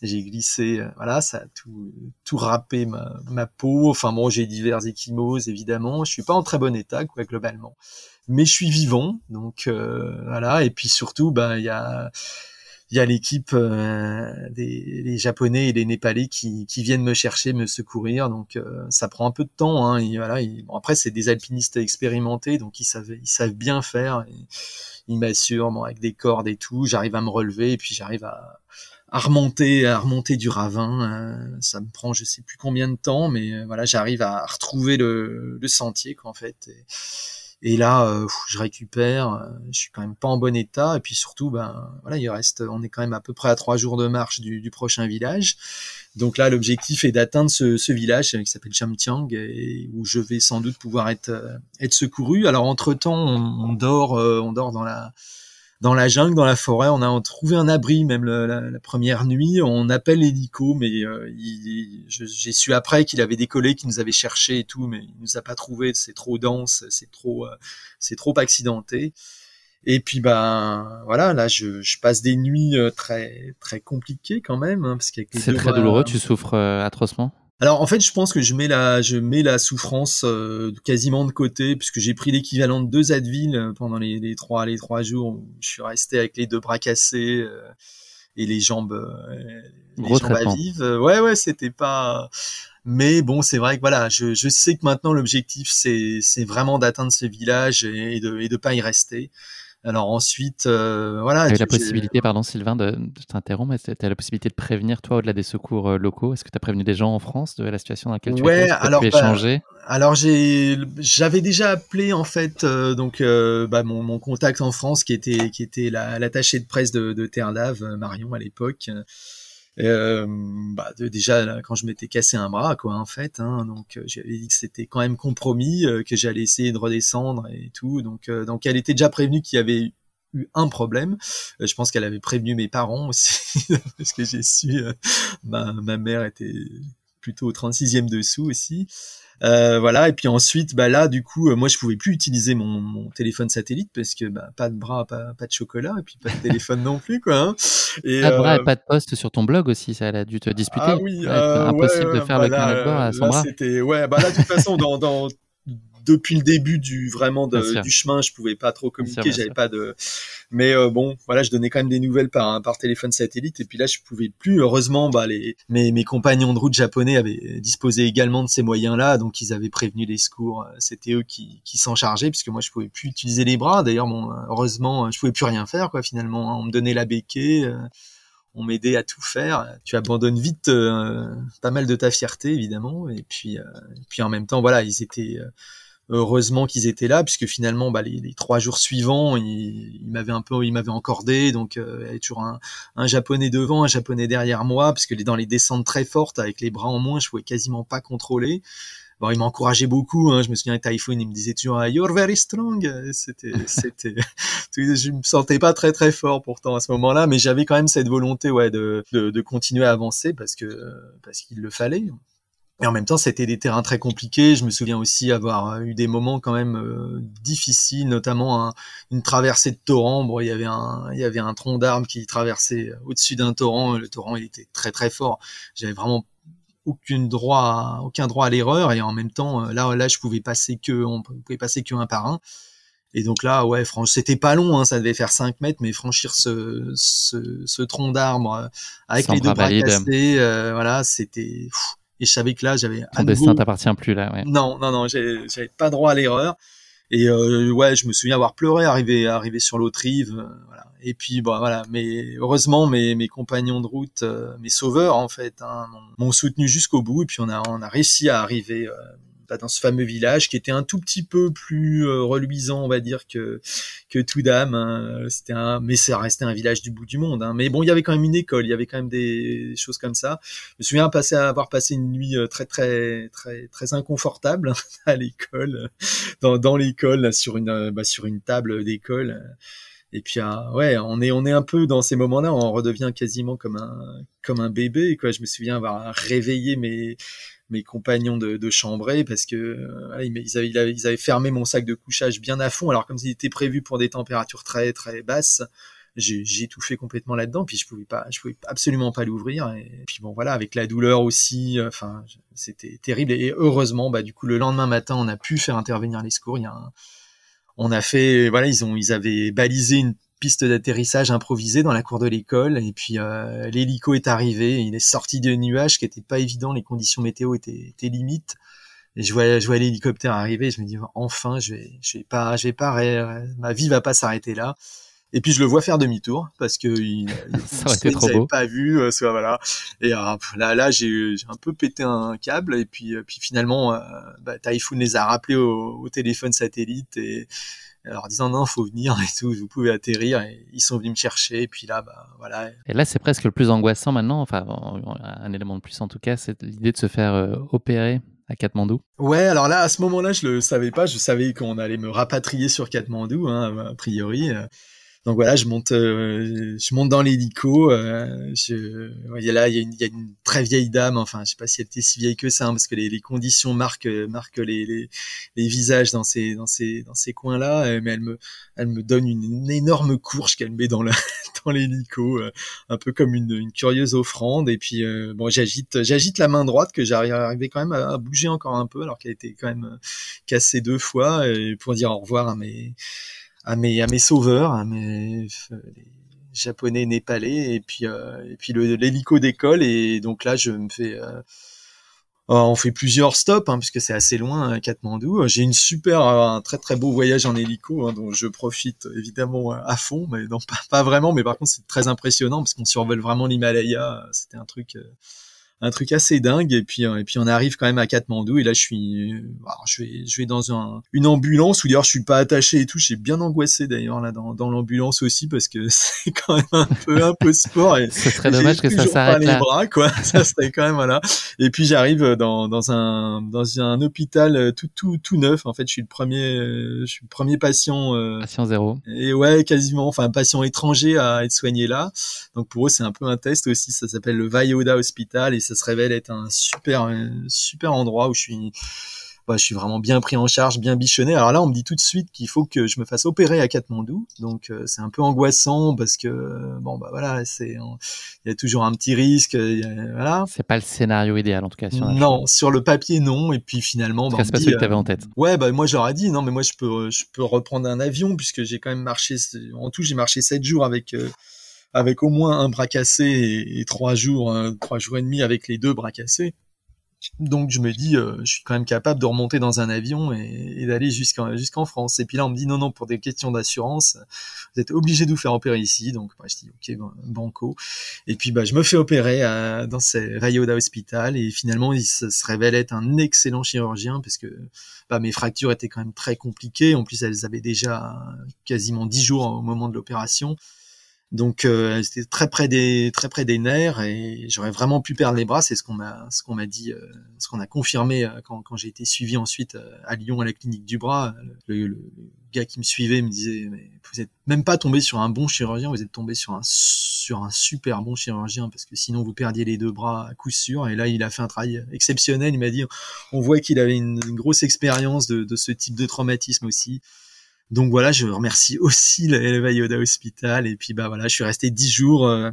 Speaker 1: j'ai glissé euh, voilà ça a tout tout râpé ma, ma peau. Enfin bon j'ai divers échymoses évidemment. Je suis pas en très bon état quoi globalement. Mais je suis vivant donc euh, voilà. Et puis surtout ben il y a il y a l'équipe euh, des japonais et les népalais qui, viennent me chercher, me secourir. Donc euh, ça prend un peu de temps. Hein, et voilà. bon, après c'est des alpinistes expérimentés, donc ils savent ils savent bien faire. ils m'assurent bon, avec des cordes et tout. J'arrive à me relever et puis j'arrive à, à remonter à remonter du ravin. Euh, ça me prend je sais plus combien de temps, mais voilà j'arrive à retrouver le, sentier qu'en fait. Et, et là, euh, je récupère, euh, je suis quand même pas en bon état. Et puis surtout, ben voilà, il reste, on est quand même à peu près à trois jours de marche du, du prochain village. Donc là, l'objectif est d'atteindre ce, ce, village qui s'appelle Chamtiang et où je vais sans doute pouvoir être euh, être secouru. Alors entre temps, on, on dort, on dort dans la dans la jungle, dans la forêt, on a trouvé un abri même la, première nuit. On appelle l'hélico, mais euh, j'ai su après qu'il avait des collègues qui nous avaient cherché et tout, mais il nous a pas trouvé. C'est trop dense, c'est trop, euh, c'est trop accidenté. Et puis ben voilà, là je, je passe des nuits très très compliquées quand même hein, parce
Speaker 2: c'est très douloureux. Tu souffres atrocement?
Speaker 1: Alors en fait, je pense que je mets la, je mets la souffrance euh, quasiment de côté puisque j'ai pris l'équivalent de deux Advil euh, pendant les, les, trois les trois jours où je suis resté avec les deux bras cassés euh, et les jambes, les jambes à vivre. Ouais ouais, c'était pas. Mais bon, c'est vrai que voilà, je, je sais que maintenant l'objectif c'est c'est vraiment d'atteindre ce village et de et de pas y rester. Alors ensuite, euh, voilà.
Speaker 2: Tu as la possibilité, pardon Sylvain, de, de t'interrompre, mais tu as la possibilité de prévenir, toi, au-delà des secours euh, locaux. Est-ce que tu as prévenu des gens en France de la situation dans laquelle tu
Speaker 1: ouais,
Speaker 2: es
Speaker 1: alors, bah, alors j'avais déjà appelé en fait euh, donc bah, mon, mon, contact en France qui était qui était l'attaché de presse de, de Terre Lave, Marion à l'époque. Euh, bah, déjà quand je m'étais cassé un bras quoi en fait hein, donc euh, j'avais dit que c'était quand même compromis euh, que j'allais essayer de redescendre et tout donc euh, donc elle était déjà prévenue qu'il y avait eu un problème. Je pense qu'elle avait prévenu mes parents aussi parce que j'ai su ma, ma mère était plutôt au 36e dessous aussi euh, voilà, et puis ensuite, bah là, du coup, euh, moi, je pouvais plus utiliser mon, mon téléphone satellite parce que bah, pas de bras, pas, pas, de chocolat, et puis pas de téléphone non plus, quoi. Hein.
Speaker 2: Et, pas de bras et euh, pas de poste sur ton blog aussi, ça a dû te disputer. Ah
Speaker 1: oui,
Speaker 2: impossible de faire le bah à son bras.
Speaker 1: C'était, ouais, bah là, de toute façon, dans, dans depuis le début du vraiment du chemin, je pouvais pas trop communiquer, j'avais pas de. Mais euh, bon, voilà, je donnais quand même des nouvelles par par téléphone satellite. Et puis là, je pouvais plus. Heureusement, bah les mes mes compagnons de route japonais avaient disposé également de ces moyens-là, donc ils avaient prévenu les secours. C'était eux qui qui s'en chargeaient, puisque moi je pouvais plus utiliser les bras. D'ailleurs, bon, heureusement, je pouvais plus rien faire quoi. Finalement, hein. on me donnait la béquille. Euh, on m'aidait à tout faire. Tu abandonnes vite euh, pas mal de ta fierté, évidemment. Et puis, et puis en même temps, voilà, ils étaient heureusement qu'ils étaient là puisque finalement bah, les, les, trois jours suivants ils, m'avaient un peu ils m'avaient encordé donc euh, il y avait toujours un, un, japonais devant un japonais derrière moi parce que dans les descentes très fortes avec les bras en moins je pouvais quasiment pas contrôler. Bon il m'encourageait beaucoup hein. je me souviens Typhoon il me disait toujours you're very strong. C'était c'était je me sentais pas très très fort pourtant à ce moment-là mais j'avais quand même cette volonté ouais de, de, de continuer à avancer parce que parce qu'il le fallait et en même temps, c'était des terrains très compliqués. Je me souviens aussi avoir euh, eu des moments quand même euh, difficiles, notamment une traversée de torrent. Bon, il y avait un, il y avait un tronc d'arbre qui traversait au-dessus d'un torrent. Le torrent, il était très très fort. J'avais vraiment aucun droit, aucun droit à l'erreur. Et en même temps, euh, là, là, je pouvais passer que, on pouvait passer que un par un. Et donc là, ouais, franchement, c'était pas long, hein, ça devait faire 5 mètres, mais franchir ce, ce, ce tronc d'arbre avec les deux bras cassés, voilà, c'était et je savais que là, j'avais.
Speaker 2: Ton destin t'appartient plus là. Ouais.
Speaker 1: Non, non, non, j'avais pas droit à l'erreur. Et euh, ouais, je me souviens avoir pleuré, arrivé, arrivé sur l'autre rive. Euh, voilà. Et puis bon, voilà. Mais heureusement, mes, mes compagnons de route, euh, mes sauveurs en fait, hein, m'ont soutenu jusqu'au bout. Et puis on a, on a réussi à arriver euh, dans ce fameux village qui était un tout petit peu plus euh, reluisant, on va dire, que que Toudam. Hein. C'était un, mais ça restait un village du bout du monde. Hein. Mais bon, il y avait quand même une école, il y avait quand même des choses comme ça. Je me souviens avoir passé une nuit euh, très très très très inconfortable à l'école, dans, dans l'école, sur une bah, sur une table d'école. Et puis ah, ouais, on est on est un peu dans ces moments-là, on redevient quasiment comme un comme un bébé quoi. Je me souviens avoir réveillé mes mes compagnons de, de chambrée parce que euh, ils, avaient, ils, avaient, fermé mon sac de couchage bien à fond. Alors comme il était prévu pour des températures très très basses, j'ai étouffé complètement là-dedans. Puis je pouvais pas, je pouvais absolument pas l'ouvrir. Et puis bon voilà, avec la douleur aussi, enfin c'était terrible. Et heureusement, bah du coup le lendemain matin, on a pu faire intervenir les secours. Il y a on a fait, voilà, ils ont, ils avaient balisé une piste d'atterrissage improvisée dans la cour de l'école et puis euh, l'hélico est arrivé, il est sorti de nuages qui n'étaient pas évidents, les conditions météo étaient, étaient limites et je vois je vois l'hélicoptère arriver, je me dis enfin je vais je vais pas je vais pas ma vie va pas s'arrêter là. Et puis je le vois faire demi-tour parce que il,
Speaker 2: ça
Speaker 1: pas vu, euh, soit voilà. Et euh, là, là, j'ai un peu pété un câble et puis, euh, puis finalement, bah, Typhoon les a rappelés au, au téléphone satellite et, alors disant non, faut venir et tout, vous pouvez atterrir. Et ils sont venus me chercher. Et puis là, bah voilà.
Speaker 2: Et là, c'est presque le plus angoissant maintenant. Enfin, un élément de plus en tout cas, c'est l'idée de se faire euh, opérer à Katmandou.
Speaker 1: Ouais, alors là, à ce moment-là, je le savais pas. Je savais qu'on allait me rapatrier sur Katmandou, hein, a priori. Donc voilà, je monte, euh, je monte dans l'hélico. Euh, y a là, il y a, une, très vieille dame. Enfin, je sais pas si elle était si vieille que ça, hein, parce que les, conditions marquent, marquent les, visages dans ces, coins-là. Euh, mais elle me, donne une, énorme courge qu'elle met dans l'hélico, euh, un peu comme une, une, curieuse offrande. Et puis bon, j'agite, la main droite que j'arrivais quand même à, bouger encore un peu, alors qu'elle était quand même cassée deux fois, pour dire au revoir à mes à mes sauveurs, à mes japonais népalais et puis euh, et puis l'hélico décolle et donc là je me fais euh, oh, on fait plusieurs stops hein, puisque c'est assez loin Katmandou. J'ai une super un très très beau voyage en hélico hein, dont je profite évidemment à fond mais non pas, vraiment. Mais par contre c'est très impressionnant parce qu'on survole vraiment l'Himalaya, c'était un truc euh, un truc assez dingue et puis et puis on arrive quand même à Katmandou et là je suis bah, je vais je vais dans un, une ambulance où d'ailleurs je suis pas attaché et tout j'ai bien angoissé d'ailleurs là dans, dans l'ambulance aussi parce que c'est quand même un peu un peu sport et
Speaker 2: ce serait dommage que ça s'arrête là
Speaker 1: les bras quoi. Ça serait quand même voilà. Et puis j'arrive dans dans un dans un hôpital tout tout tout neuf. En fait je suis le premier je suis le premier patient
Speaker 2: euh, patient zéro.
Speaker 1: et ouais quasiment enfin patient étranger à être soigné là. Donc pour eux c'est un peu un test aussi. Ça s'appelle le Vayoda Hospital et ça se révèle être un super, super endroit où je suis, bah, je suis vraiment bien pris en charge, bien bichonné. Alors là, on me dit tout de suite qu'il faut que je me fasse opérer à Katmandou, donc euh, c'est un peu angoissant parce que bon bah voilà, c'est il y a toujours un petit risque, voilà.
Speaker 2: C'est pas le scénario idéal en tout cas. Sur
Speaker 1: non, sur le papier non, et puis finalement,
Speaker 2: bah, c'est pas celui que t'avais en tête.
Speaker 1: Ouais, bah moi j'aurais dit non, mais moi je peux je peux reprendre un avion puisque j'ai quand même marché en tout j'ai marché sept jours avec euh, avec au moins un bras cassé et, trois jours, euh, trois jours et demi avec les deux bras cassés. Donc je me dis, euh, je suis quand même capable de remonter dans un avion et, d'aller jusqu'en France. Et puis là, on me dit non, non, pour des questions d'assurance, vous êtes obligé de vous faire opérer ici. Donc bah, je dis ok, banco. Et puis bah je me fais opérer dans ce Rayoda Hospital et finalement il se, révèle être un excellent chirurgien parce que bah, mes fractures étaient quand même très compliquées. En plus, elles avaient déjà quasiment dix jours au moment de l'opération. Donc euh, c'était très près des très près des nerfs et j'aurais vraiment pu perdre les bras. C'est ce qu'on m'a ce qu'on m'a dit, euh, ce qu'on a confirmé euh, quand, quand j'ai été suivi ensuite euh, à Lyon à la clinique du bras. Le, le, gars qui me suivait me disait mais vous êtes même pas tombé sur un bon chirurgien, vous êtes tombé sur un sur un super bon chirurgien parce que sinon vous perdiez les deux bras à coup sûr. Et là il a fait un travail exceptionnel. Il m'a dit on voit qu'il avait une, une grosse expérience de, de ce type de traumatisme aussi. Donc voilà, je remercie aussi le Yoda Hospital. Et puis bah voilà, je suis resté dix jours euh,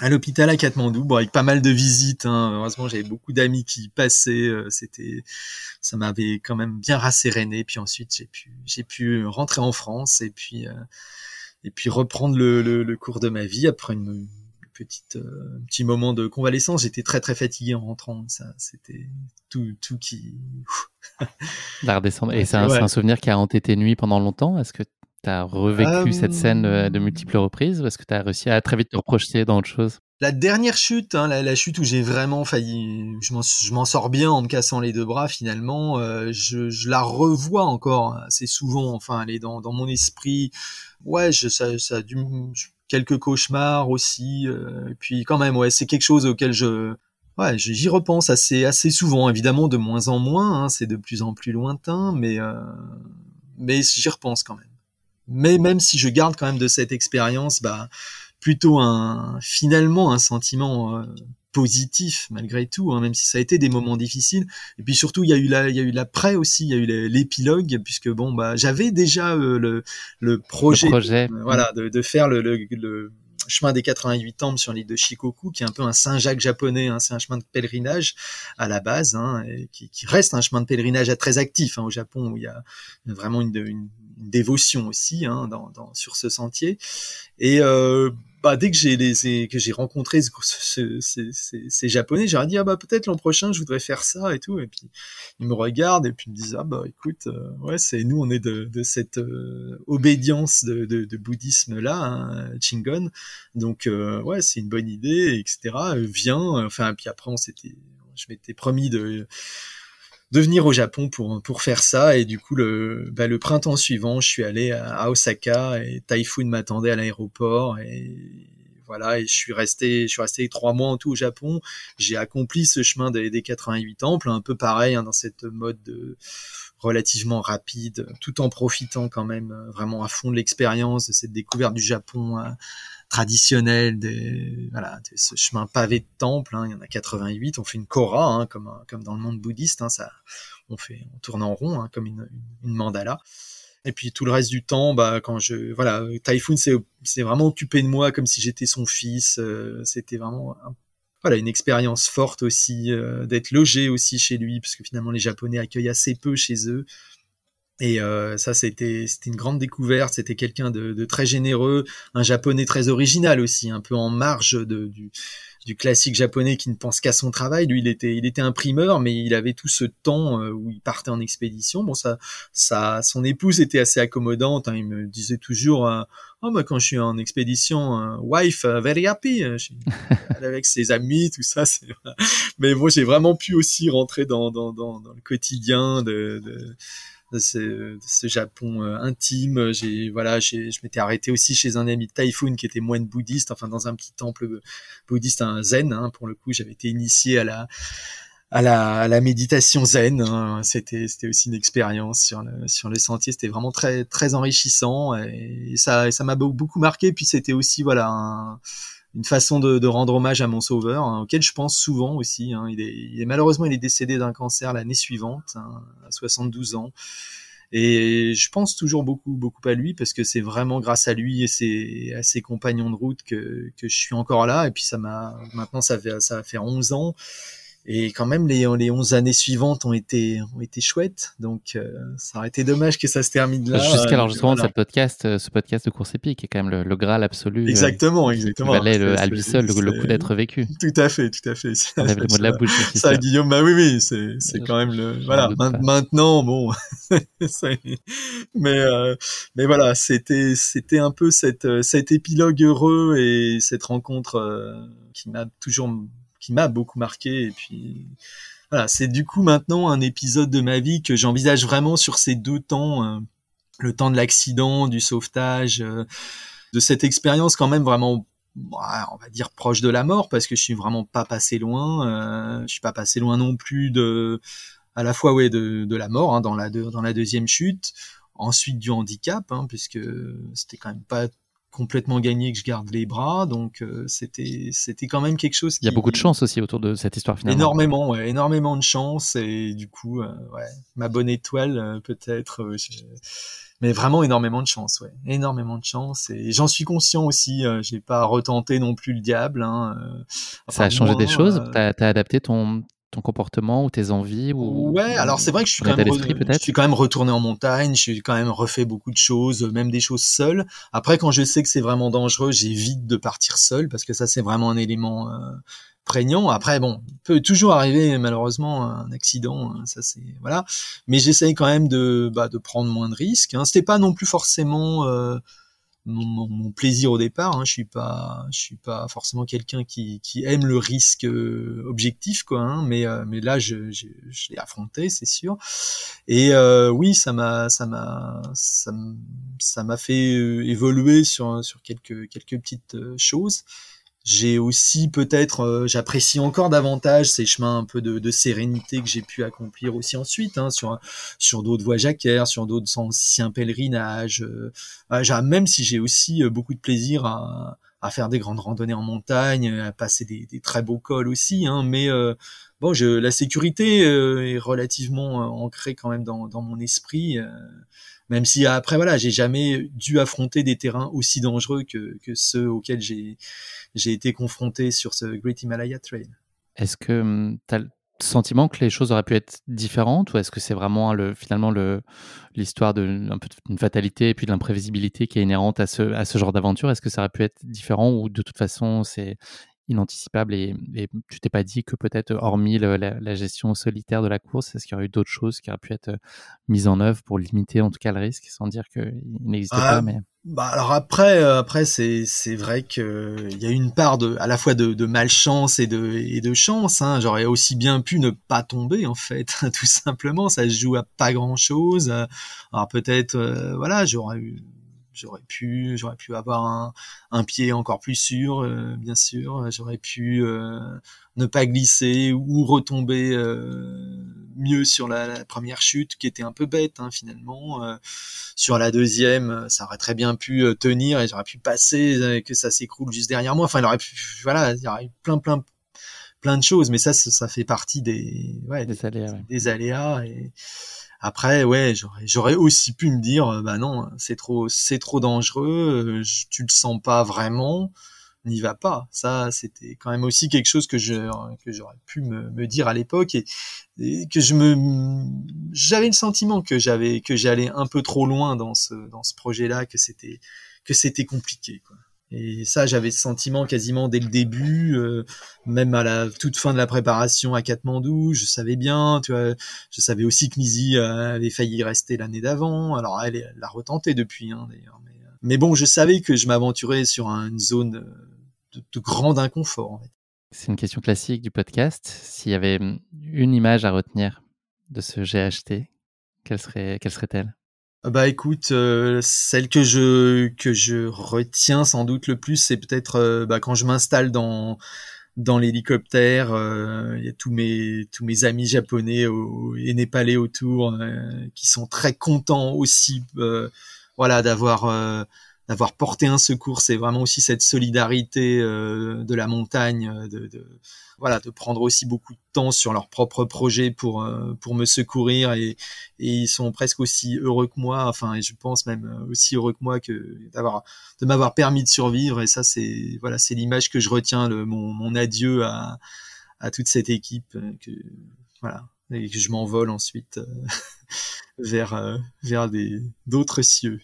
Speaker 1: à l'hôpital à Katmandou, bon avec pas mal de visites. Hein. Heureusement, j'avais beaucoup d'amis qui passaient. Euh, c'était, ça m'avait quand même bien rasséréné. Puis ensuite, j'ai pu, j'ai pu rentrer en France et puis euh, et puis reprendre le, le, le, cours de ma vie après une, petite euh, petit moment de convalescence. J'étais très très fatigué en rentrant. Ça, c'était tout tout qui.
Speaker 2: La redescendre. Et c'est un, un, souvenir qui a hanté tes nuits pendant longtemps. Est-ce que tu as revécu cette scène euh, de multiples reprises ou est-ce que tu as réussi à très vite te reprojeter dans autre chose?
Speaker 1: La dernière chute, hein, la, la, chute où j'ai vraiment failli, je m'en sors bien en me cassant les deux bras finalement, euh, je, je, la revois encore assez souvent, enfin elle est dans, dans mon esprit. Ouais, je, ça, ça a dû, quelques cauchemars aussi. Euh, puis quand même, ouais, c'est quelque chose auquel je, ouais, j'y repense assez assez souvent. Évidemment, de moins en moins, hein, c'est de plus en plus lointain, mais euh, mais j'y repense quand même. Mais même si je garde quand même de cette expérience, bah plutôt un finalement un sentiment euh, positif malgré tout, hein, même si ça a été des moments difficiles. Et puis surtout, il y a eu la, il y a eu l'après aussi, il y a eu l'épilogue, puisque bon, bah, j'avais déjà euh, le, le projet,
Speaker 2: projet.
Speaker 1: Euh, voilà, de, de faire le, chemin des 88 temples sur l'île de Shikoku, qui est un peu un Saint-Jacques japonais. Hein, c'est un chemin de pèlerinage à la base, hein, et qui, qui, reste un chemin de pèlerinage très actif hein, au Japon, où il y a vraiment une, une, dévotion aussi dans, dans, sur ce sentier. Et euh, bah, dès que j'ai les que j'ai rencontré ce, ces japonais, j'ai dit ah bah peut-être l'an prochain je voudrais faire ça et tout. Et puis ils me regardent et puis ils me disent ah bah écoute euh, ouais c'est nous on est de, de cette euh, obédience de, de, de, bouddhisme là hein, Chingon. Donc euh, ouais c'est une bonne idée etc viens. Enfin puis après on s'était je m'étais promis de de venir au Japon pour pour faire ça. Et du coup le bah, le printemps suivant je suis allé à, Osaka et Typhoon m'attendait à l'aéroport. Et voilà, et je suis resté, je suis resté trois mois en tout au Japon. J'ai accompli ce chemin des, des 88 temples, un peu pareil hein, dans cette mode de relativement rapide, tout en profitant quand même euh, vraiment à fond de l'expérience de cette découverte du Japon traditionnel, des, voilà, de ce chemin pavé de temple. Hein, il y en a 88. On fait une kora, hein, comme comme dans le monde bouddhiste. Hein, ça, on fait, on tourne en rond, comme une, mandala. Et puis tout le reste du temps, bah quand je voilà, Typhoon c'est vraiment occupé de moi comme si j'étais son fils. Euh, c'était vraiment voilà une expérience forte aussi euh, d'être logé aussi chez lui parce que finalement les Japonais accueillent assez peu chez eux et euh, ça c'était c'était une grande découverte c'était quelqu'un de, de, très généreux un japonais très original aussi un peu en marge de, du du classique japonais qui ne pense qu'à son travail. Lui, il était, il était imprimeur, mais il avait tout ce temps euh, où il partait en expédition. Bon, ça, ça, son épouse était assez accommodante. Hein. il me disait toujours, euh, oh, bah, quand je suis en expédition, euh, wife, very happy, avec ses amis, tout ça. Mais bon, j'ai vraiment pu aussi rentrer dans, dans, dans, dans le quotidien de, de de ce, ce Japon euh, intime. J'ai voilà, j'ai, je m'étais arrêté aussi chez un ami de Typhoon qui était moine bouddhiste, enfin dans un petit temple bouddhiste, un zen. Hein, pour le coup, j'avais été initié à la à la, à la méditation zen. Hein. C'était c'était aussi une expérience sur le sur le sentier. C'était vraiment très très enrichissant et ça ça m'a beaucoup marqué. Puis c'était aussi voilà un, une façon de, rendre hommage à mon sauveur, hein, auquel je pense souvent aussi. Hein. Il, est, il, est, malheureusement il est décédé d'un cancer l'année suivante, hein, à 72 ans. Et je pense toujours beaucoup, beaucoup à lui parce que c'est vraiment grâce à lui et ses, à ses compagnons de route que, que je suis encore là. Et puis ça m'a, maintenant ça fait, ça va faire 11 ans. Et quand même, les, les 11 années suivantes ont été, ont été chouettes. Donc, euh, ça aurait été dommage que ça se termine là.
Speaker 2: Jusqu'à l'enregistrement de ce podcast, euh, ce podcast de course épique est quand même le, le graal absolu.
Speaker 1: Euh, exactement, exactement.
Speaker 2: Il valait le, à lui seul le, le coup d'être vécu.
Speaker 1: Tout à fait, tout à fait.
Speaker 2: On avait le mot de la bouche.
Speaker 1: Ça, ça, Guillaume, bah oui, oui, c'est, quand même le, voilà. Maintenant, bon, mais, euh, mais voilà, c'était, c'était un peu cette, cet épilogue heureux et cette rencontre qui m'a toujours m'a beaucoup marqué. Et puis voilà, c'est du coup maintenant un épisode de ma vie que j'envisage vraiment sur ces deux temps, euh, le temps de l'accident, du sauvetage, euh, de cette expérience quand même vraiment on va dire proche de la mort parce que je suis vraiment pas passé loin euh, je suis pas passé loin non plus de à la fois ouais de, de la mort hein, dans la dans la deuxième chute ensuite du handicap hein, puisque c'était quand même pas complètement gagné que je garde les bras donc euh, c'était c'était quand même quelque chose
Speaker 2: qui... il y a beaucoup de chance aussi autour de cette histoire finalement.
Speaker 1: Énormément ouais, énormément de chance et du coup euh, ouais ma bonne étoile euh, peut-être mais vraiment énormément de chance ouais énormément de chance et j'en suis conscient aussi j'ai pas retenté non plus le diable hein,
Speaker 2: ça a changé des choses? t'as as adapté ton ton comportement ou tes envies ou
Speaker 1: ouais alors c'est vrai que je suis quand même je suis quand même retourné en montagne je suis quand même refait beaucoup de choses même des choses seules. Après quand je sais que c'est vraiment dangereux j'évite de partir seul parce que ça c'est vraiment un élément euh, prégnant. Après bon il peut toujours arriver malheureusement un accident hein, ça c'est voilà. Mais j'essaye quand même de bah, de prendre moins de risques hein. c'était pas non plus forcément euh, mon, mon, plaisir au départ. Hein. Je suis pas, je suis pas forcément quelqu'un qui, qui, aime le risque euh, objectif, quoi. Hein. Mais, euh, mais là, je, je, je l'ai affronté, c'est sûr. Et euh, oui, ça m'a, ça m'a, ça m'a fait euh, évoluer sur, sur quelques, quelques petites choses. J'ai aussi peut-être, euh, j'apprécie encore davantage ces chemins un peu de, de sérénité que j'ai pu accomplir aussi ensuite, hein, sur sur d'autres voies jacquaires, sur d'autres anciens pèlerinages. Euh, même si j'ai aussi euh, beaucoup de plaisir à, à, faire des grandes randonnées en montagne, à passer des, des très beaux cols aussi, hein, mais euh, bon, je, la sécurité est relativement ancrée quand même dans, dans mon esprit même si après voilà j'ai jamais dû affronter des terrains aussi dangereux que, ceux auxquels j'ai été confronté sur ce Great Himalaya Trail.
Speaker 2: Est-ce que hum, tu as le sentiment que les choses auraient pu être différentes ou est-ce que c'est vraiment le, finalement le, l'histoire d'une fatalité et puis de l'imprévisibilité qui est inhérente à ce, à ce genre d'aventure? Est-ce que ça aurait pu être différent ou de toute façon c'est inanticipable et, et tu t'es pas dit que peut-être hormis la, la, gestion solitaire de la course, est-ce qu'il y aurait eu d'autres choses qui auraient pu être mises en œuvre pour limiter en tout cas le risque sans dire qu'il n'existait ah, pas mais...
Speaker 1: Bah alors après, euh, après c'est c'est vrai que il y a une part de à la fois de, de malchance et de et de chance. Hein. J'aurais aussi bien pu ne pas tomber en fait, tout simplement. Ça se joue à pas grand chose. Alors peut-être, euh, voilà, j'aurais eu j'aurais pu, j'aurais pu avoir un, un, pied encore plus sûr, euh, bien sûr. J'aurais pu euh, ne pas glisser ou retomber euh, mieux sur la, la, première chute, qui était un peu bête hein, finalement. sur la deuxième, ça aurait très bien pu tenir et j'aurais pu passer, que ça s'écroule juste derrière moi. Enfin, il aurait pu, voilà, il y aurait eu plein, plein, plein de choses, mais ça, ça, fait partie des, ouais, des, aléas, des aléas et après, ouais, j'aurais, aussi pu me dire, euh, bah non, c'est trop, c'est trop dangereux, euh, tu le sens pas vraiment, n'y va pas. Ça, c'était quand même aussi quelque chose que je, que j'aurais pu me, me dire à l'époque et, que je me, j'avais le sentiment que j'avais, que j'allais un peu trop loin dans ce, dans ce projet-là, que c'était, que c'était compliqué, quoi. Et ça, j'avais ce sentiment quasiment dès le début, euh, même à la toute fin de la préparation à Katmandou, je savais bien, tu vois, je savais aussi que Nizi euh, avait failli rester l'année d'avant. Alors elle l'a retenté depuis, hein, d'ailleurs. Mais, euh, mais, bon, je savais que je m'aventurais sur une zone de, grand inconfort.
Speaker 2: C'est une question classique du podcast. S'il y avait une image à retenir de ce GHT, quelle serait, quelle serait-elle?
Speaker 1: Bah écoute, euh, celle que je que je retiens sans doute le plus, c'est peut-être euh, bah, quand je m'installe dans dans l'hélicoptère, euh, il y a tous mes tous mes amis japonais et népalais autour qui sont très contents aussi, voilà, d'avoir d'avoir porté un secours. C'est vraiment aussi cette solidarité de la montagne, de, de voilà, de prendre aussi beaucoup de temps sur leur propre projet pour euh, pour me secourir et, ils sont presque aussi heureux que moi. Enfin, et je pense même euh, aussi heureux que moi que d'avoir de m'avoir permis de survivre. Et ça, c'est voilà, c'est l'image que je retiens, le, mon, mon adieu à à toute cette équipe euh, que voilà et que je m'envole ensuite vers vers des d'autres cieux.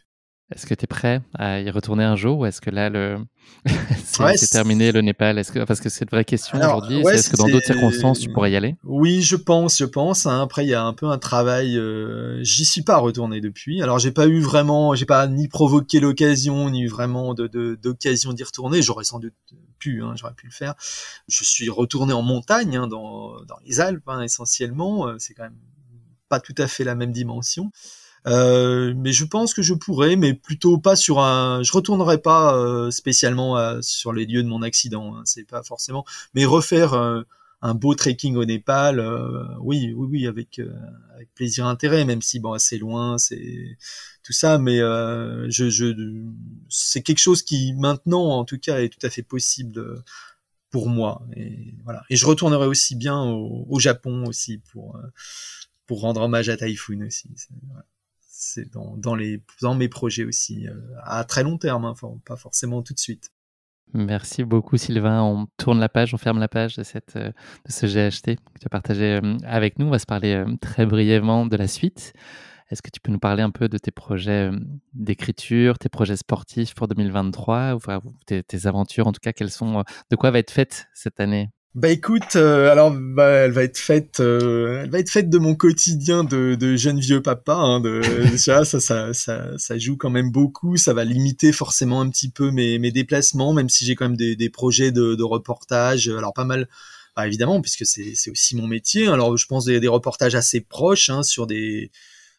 Speaker 2: Est-ce que tu es prêt à y retourner un jour ou est-ce que là, le... c'est terminé le Népal? Est-ce que... Parce que c'est une vraie question aujourd'hui. est-ce que dans d'autres circonstances, tu pourrais y aller?
Speaker 1: Oui, je pense, je pense. Hein. Après, il y a un peu un travail. Euh... J'y suis pas retourné depuis. Alors, j'ai pas eu vraiment, j'ai pas ni provoqué l'occasion, ni vraiment de, d'occasion d'y retourner. J'aurais sans doute pu, hein, j'aurais pu le faire. Je suis retourné en montagne, hein, dans, dans les Alpes essentiellement. Euh, c'est quand même pas tout à fait la même dimension. Euh, mais je pense que je pourrais, mais plutôt pas sur un. Je retournerai pas euh, spécialement euh, sur les lieux de mon accident. Hein, c'est pas forcément. Mais refaire un beau trekking au Népal, oui, oui, oui, avec avec plaisir, intérêt, même si bon, assez loin, c'est tout ça. Mais je, je c'est quelque chose qui maintenant, en tout cas, est tout à fait possible pour moi. Et voilà. Et je retournerai aussi bien au, au Japon aussi pour pour rendre hommage à Typhoon aussi. Voilà c'est dans, mes projets aussi, euh, à très long terme, hein, pas forcément tout de suite.
Speaker 2: Merci beaucoup Sylvain. On tourne la page, on ferme la page de, cette, euh, de ce GHT que tu as partagé euh, avec nous. On va se parler très brièvement de la suite. Est-ce que tu peux nous parler un peu de tes projets d'écriture, tes projets sportifs pour 2023, ou tes, tes, aventures? En tout cas, quelles sont, de quoi va être faite cette année?
Speaker 1: Bah écoute, euh, alors bah, elle va être faite, euh, elle va être faite de mon quotidien de, de jeune vieux papa. Hein, de, ça, ça, ça, ça, ça, joue quand même beaucoup. Ça va limiter forcément un petit peu mes, mes déplacements, même si j'ai quand même des, des projets de, de reportage. Alors pas mal, bah, évidemment, puisque c'est aussi mon métier. Alors je pense des, des reportages assez proches hein, sur des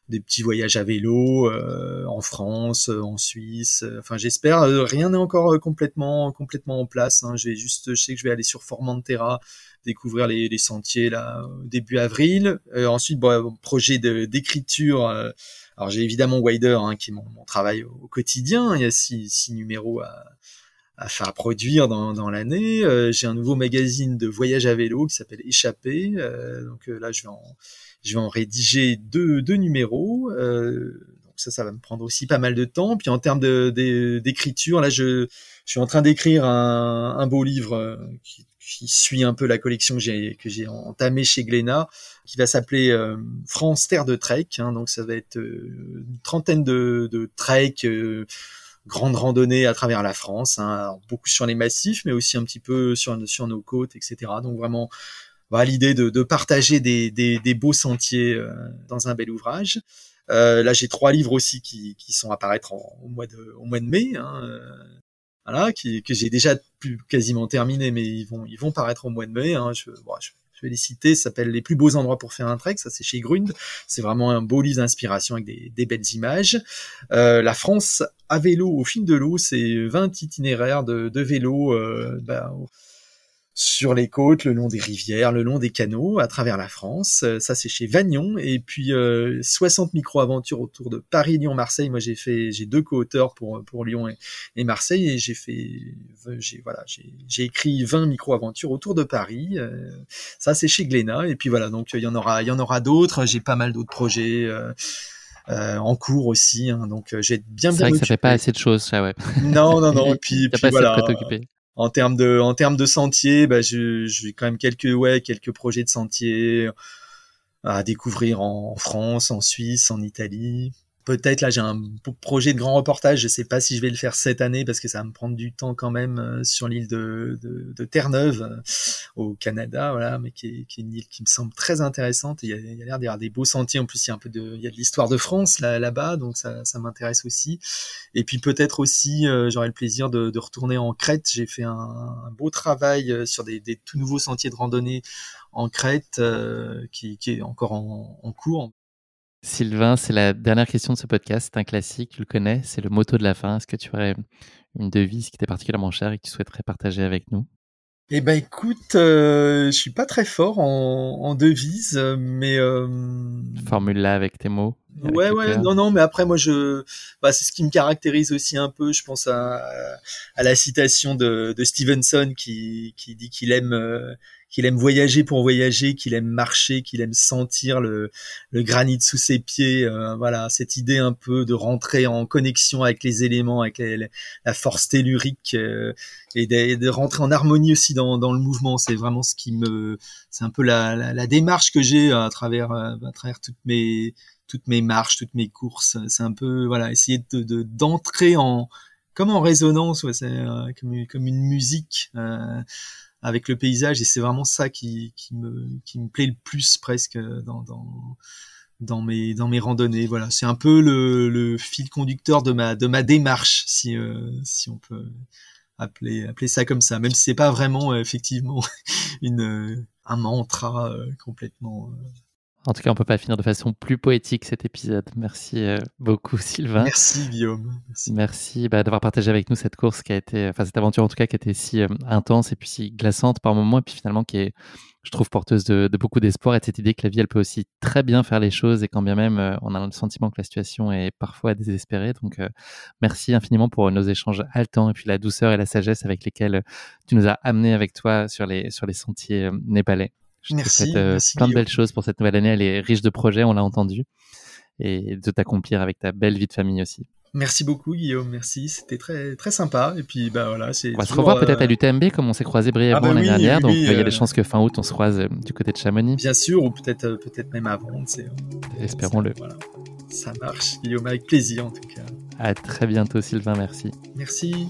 Speaker 1: des petits voyages à vélo euh, en France, euh, en Suisse. Euh, enfin, j'espère. rien n'est encore complètement complètement en place. Hein. Je vais juste, je sais que je vais aller sur Formentera découvrir les, les sentiers là début avril. ensuite, bon, projet d'écriture. alors j'ai évidemment Wider hein, qui est mon, mon, travail au, quotidien. Il y a six, six numéros à, à faire produire dans, dans l'année. j'ai un nouveau magazine de voyage à vélo qui s'appelle Échappé. donc là, je vais en je vais en rédiger deux, deux numéros. Euh, donc ça, ça va me prendre aussi pas mal de temps. Puis en termes d'écriture, là, je, je suis en train d'écrire un, un beau livre euh, qui, qui suit un peu la collection que j'ai entamée chez Glénat, qui va s'appeler euh, France Terre de Trek. Hein, donc ça va être euh, une trentaine de, de treks, euh, grandes randonnées à travers la France, hein, beaucoup sur les massifs, mais aussi un petit peu sur sur nos côtes, etc. Donc vraiment l'idée de, partager des, beaux sentiers euh, dans un bel ouvrage. Euh, là, j'ai trois livres aussi qui, sont à paraître au mois de mai. Hein, euh, voilà, que j'ai déjà quasiment terminé, mais ils vont paraître au mois de mai. Hein, je, vais les citer, ça s'appelle Les plus beaux endroits pour faire un trek, ça c'est chez Grund, c'est vraiment un beau livre d'inspiration avec des, belles images. La France à vélo au fil de l'eau, c'est 20 itinéraires de, vélo bah, sur les côtes, le long des rivières, le long des canaux, à travers la France. Euh, ça, c'est chez Vagnon. Et puis, 60 micro-aventures autour de Paris, Lyon, Marseille. Moi, j'ai fait, j'ai deux co-auteurs pour, pour Lyon et, Marseille. Et j'ai fait, j'ai, voilà, j'ai écrit 20 micro-aventures autour de Paris. ça, c'est chez Glénat. Et puis voilà, donc, il y en aura, il y en aura d'autres. J'ai pas mal d'autres projets. Euh, en cours aussi. Hein, donc euh, j'ai bien
Speaker 2: C'est vrai que ça fait pas assez de choses, ça, ouais.
Speaker 1: Non, non, non. Et puis, puis voilà. En termes de, en termes de sentiers, bah, j'ai quand même quelques, ouais, quelques projets de sentiers à découvrir en France, en Suisse, en Italie peut-être là j'ai un projet de grand reportage je sais pas si je vais le faire cette année parce que ça va me prendre du temps quand même euh, sur l'île de, de, Terre-Neuve euh, au Canada voilà mais qui est, qui est, une île qui me semble très intéressante. Il y a, a l'air d'y avoir des beaux sentiers. En plus il y a un peu de il y a de l'histoire de France là là-bas donc ça, ça m'intéresse aussi. Et puis peut-être aussi euh, j'aurai le plaisir de, de, retourner en Crète. J'ai fait un, beau travail sur des, des, tout nouveaux sentiers de randonnée en Crète qui, qui, est encore en, en cours
Speaker 2: Sylvain, c'est la dernière question de ce podcast. C'est un classique, tu le connais, c'est le motto de la fin. Est-ce que tu aurais une devise qui t'est particulièrement chère et que tu souhaiterais partager avec nous?
Speaker 1: Eh ben écoute, euh, je suis pas très fort en, devise, mais euh...
Speaker 2: formule-la avec tes mots.
Speaker 1: ouais, ouais, non, non, mais après moi je, bah, c'est ce qui me caractérise aussi un peu. Je pense à, à la citation de, de Stevenson qui, qui dit qu'il aime euh, qu'il aime voyager pour voyager, qu'il aime marcher, qu'il aime sentir le, granit sous ses pieds. Euh, voilà, cette idée un peu de rentrer en connexion avec les éléments, avec la force tellurique euh, et de, rentrer en harmonie aussi dans, le mouvement. C'est vraiment ce qui me, c'est un peu la, la, la démarche que j'ai à travers à travers toutes mes toutes mes marches, toutes mes courses. C'est un peu voilà, essayer de d'entrer en comme en résonance, c'est euh, comme, une musique. Euh, avec le paysage et c'est vraiment ça qui, qui, me, qui me plaît le plus presque dans, dans, dans, mes, dans mes randonnées. Voilà, c'est un peu le, le fil conducteur de ma, de ma démarche, si, euh, si on peut appeler, appeler ça comme ça, même si c'est pas vraiment euh, effectivement une, un mantra euh, complètement
Speaker 2: en tout cas, on peut pas finir de façon plus poétique cet épisode. Merci euh, beaucoup, Sylvain.
Speaker 1: Merci, Guillaume.
Speaker 2: Merci, bah, d'avoir partagé avec nous cette course qui a été, enfin cette aventure en tout cas qui a été si euh, intense et puis si glaçante par moments, et puis finalement qui est, je trouve, porteuse de, beaucoup d'espoir et de cette idée que la vie, elle peut aussi très bien faire les choses et quand bien même euh, on a le sentiment que la situation est parfois désespérée. Donc, merci infiniment pour nos échanges haletants et puis la douceur et la sagesse avec lesquelles tu nous as amenés avec toi sur les, sur les sentiers népalais.
Speaker 1: Merci,
Speaker 2: euh, plein de belles choses pour cette nouvelle année. Elle est riche de projets, on l'a entendu, et de t'accomplir avec ta belle vie de famille aussi.
Speaker 1: Merci beaucoup Guillaume, merci, c'était très très sympa. Et puis bah voilà, c'est.
Speaker 2: On va se revoir peut-être à euh, l'UTMB comme on s'est croisé brièvement ah bah l'année dernière, donc il y a des euh, chances que fin août on se croise du côté de Chamonix.
Speaker 1: Bien sûr, ou peut-être peut-être même avant.
Speaker 2: Espérons-le.
Speaker 1: Voilà. Ça marche, Guillaume, avec plaisir en tout cas.
Speaker 2: À très bientôt Sylvain, merci.
Speaker 1: Merci.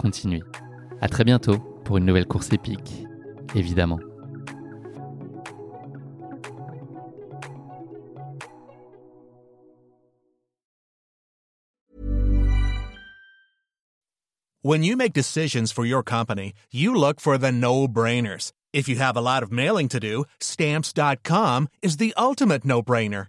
Speaker 2: continuez. À très bientôt pour une nouvelle course épique, évidemment.
Speaker 3: When you make decisions for your company, you look for the no-brainers. If you have a lot of mailing to do, stamps.com is the ultimate no-brainer.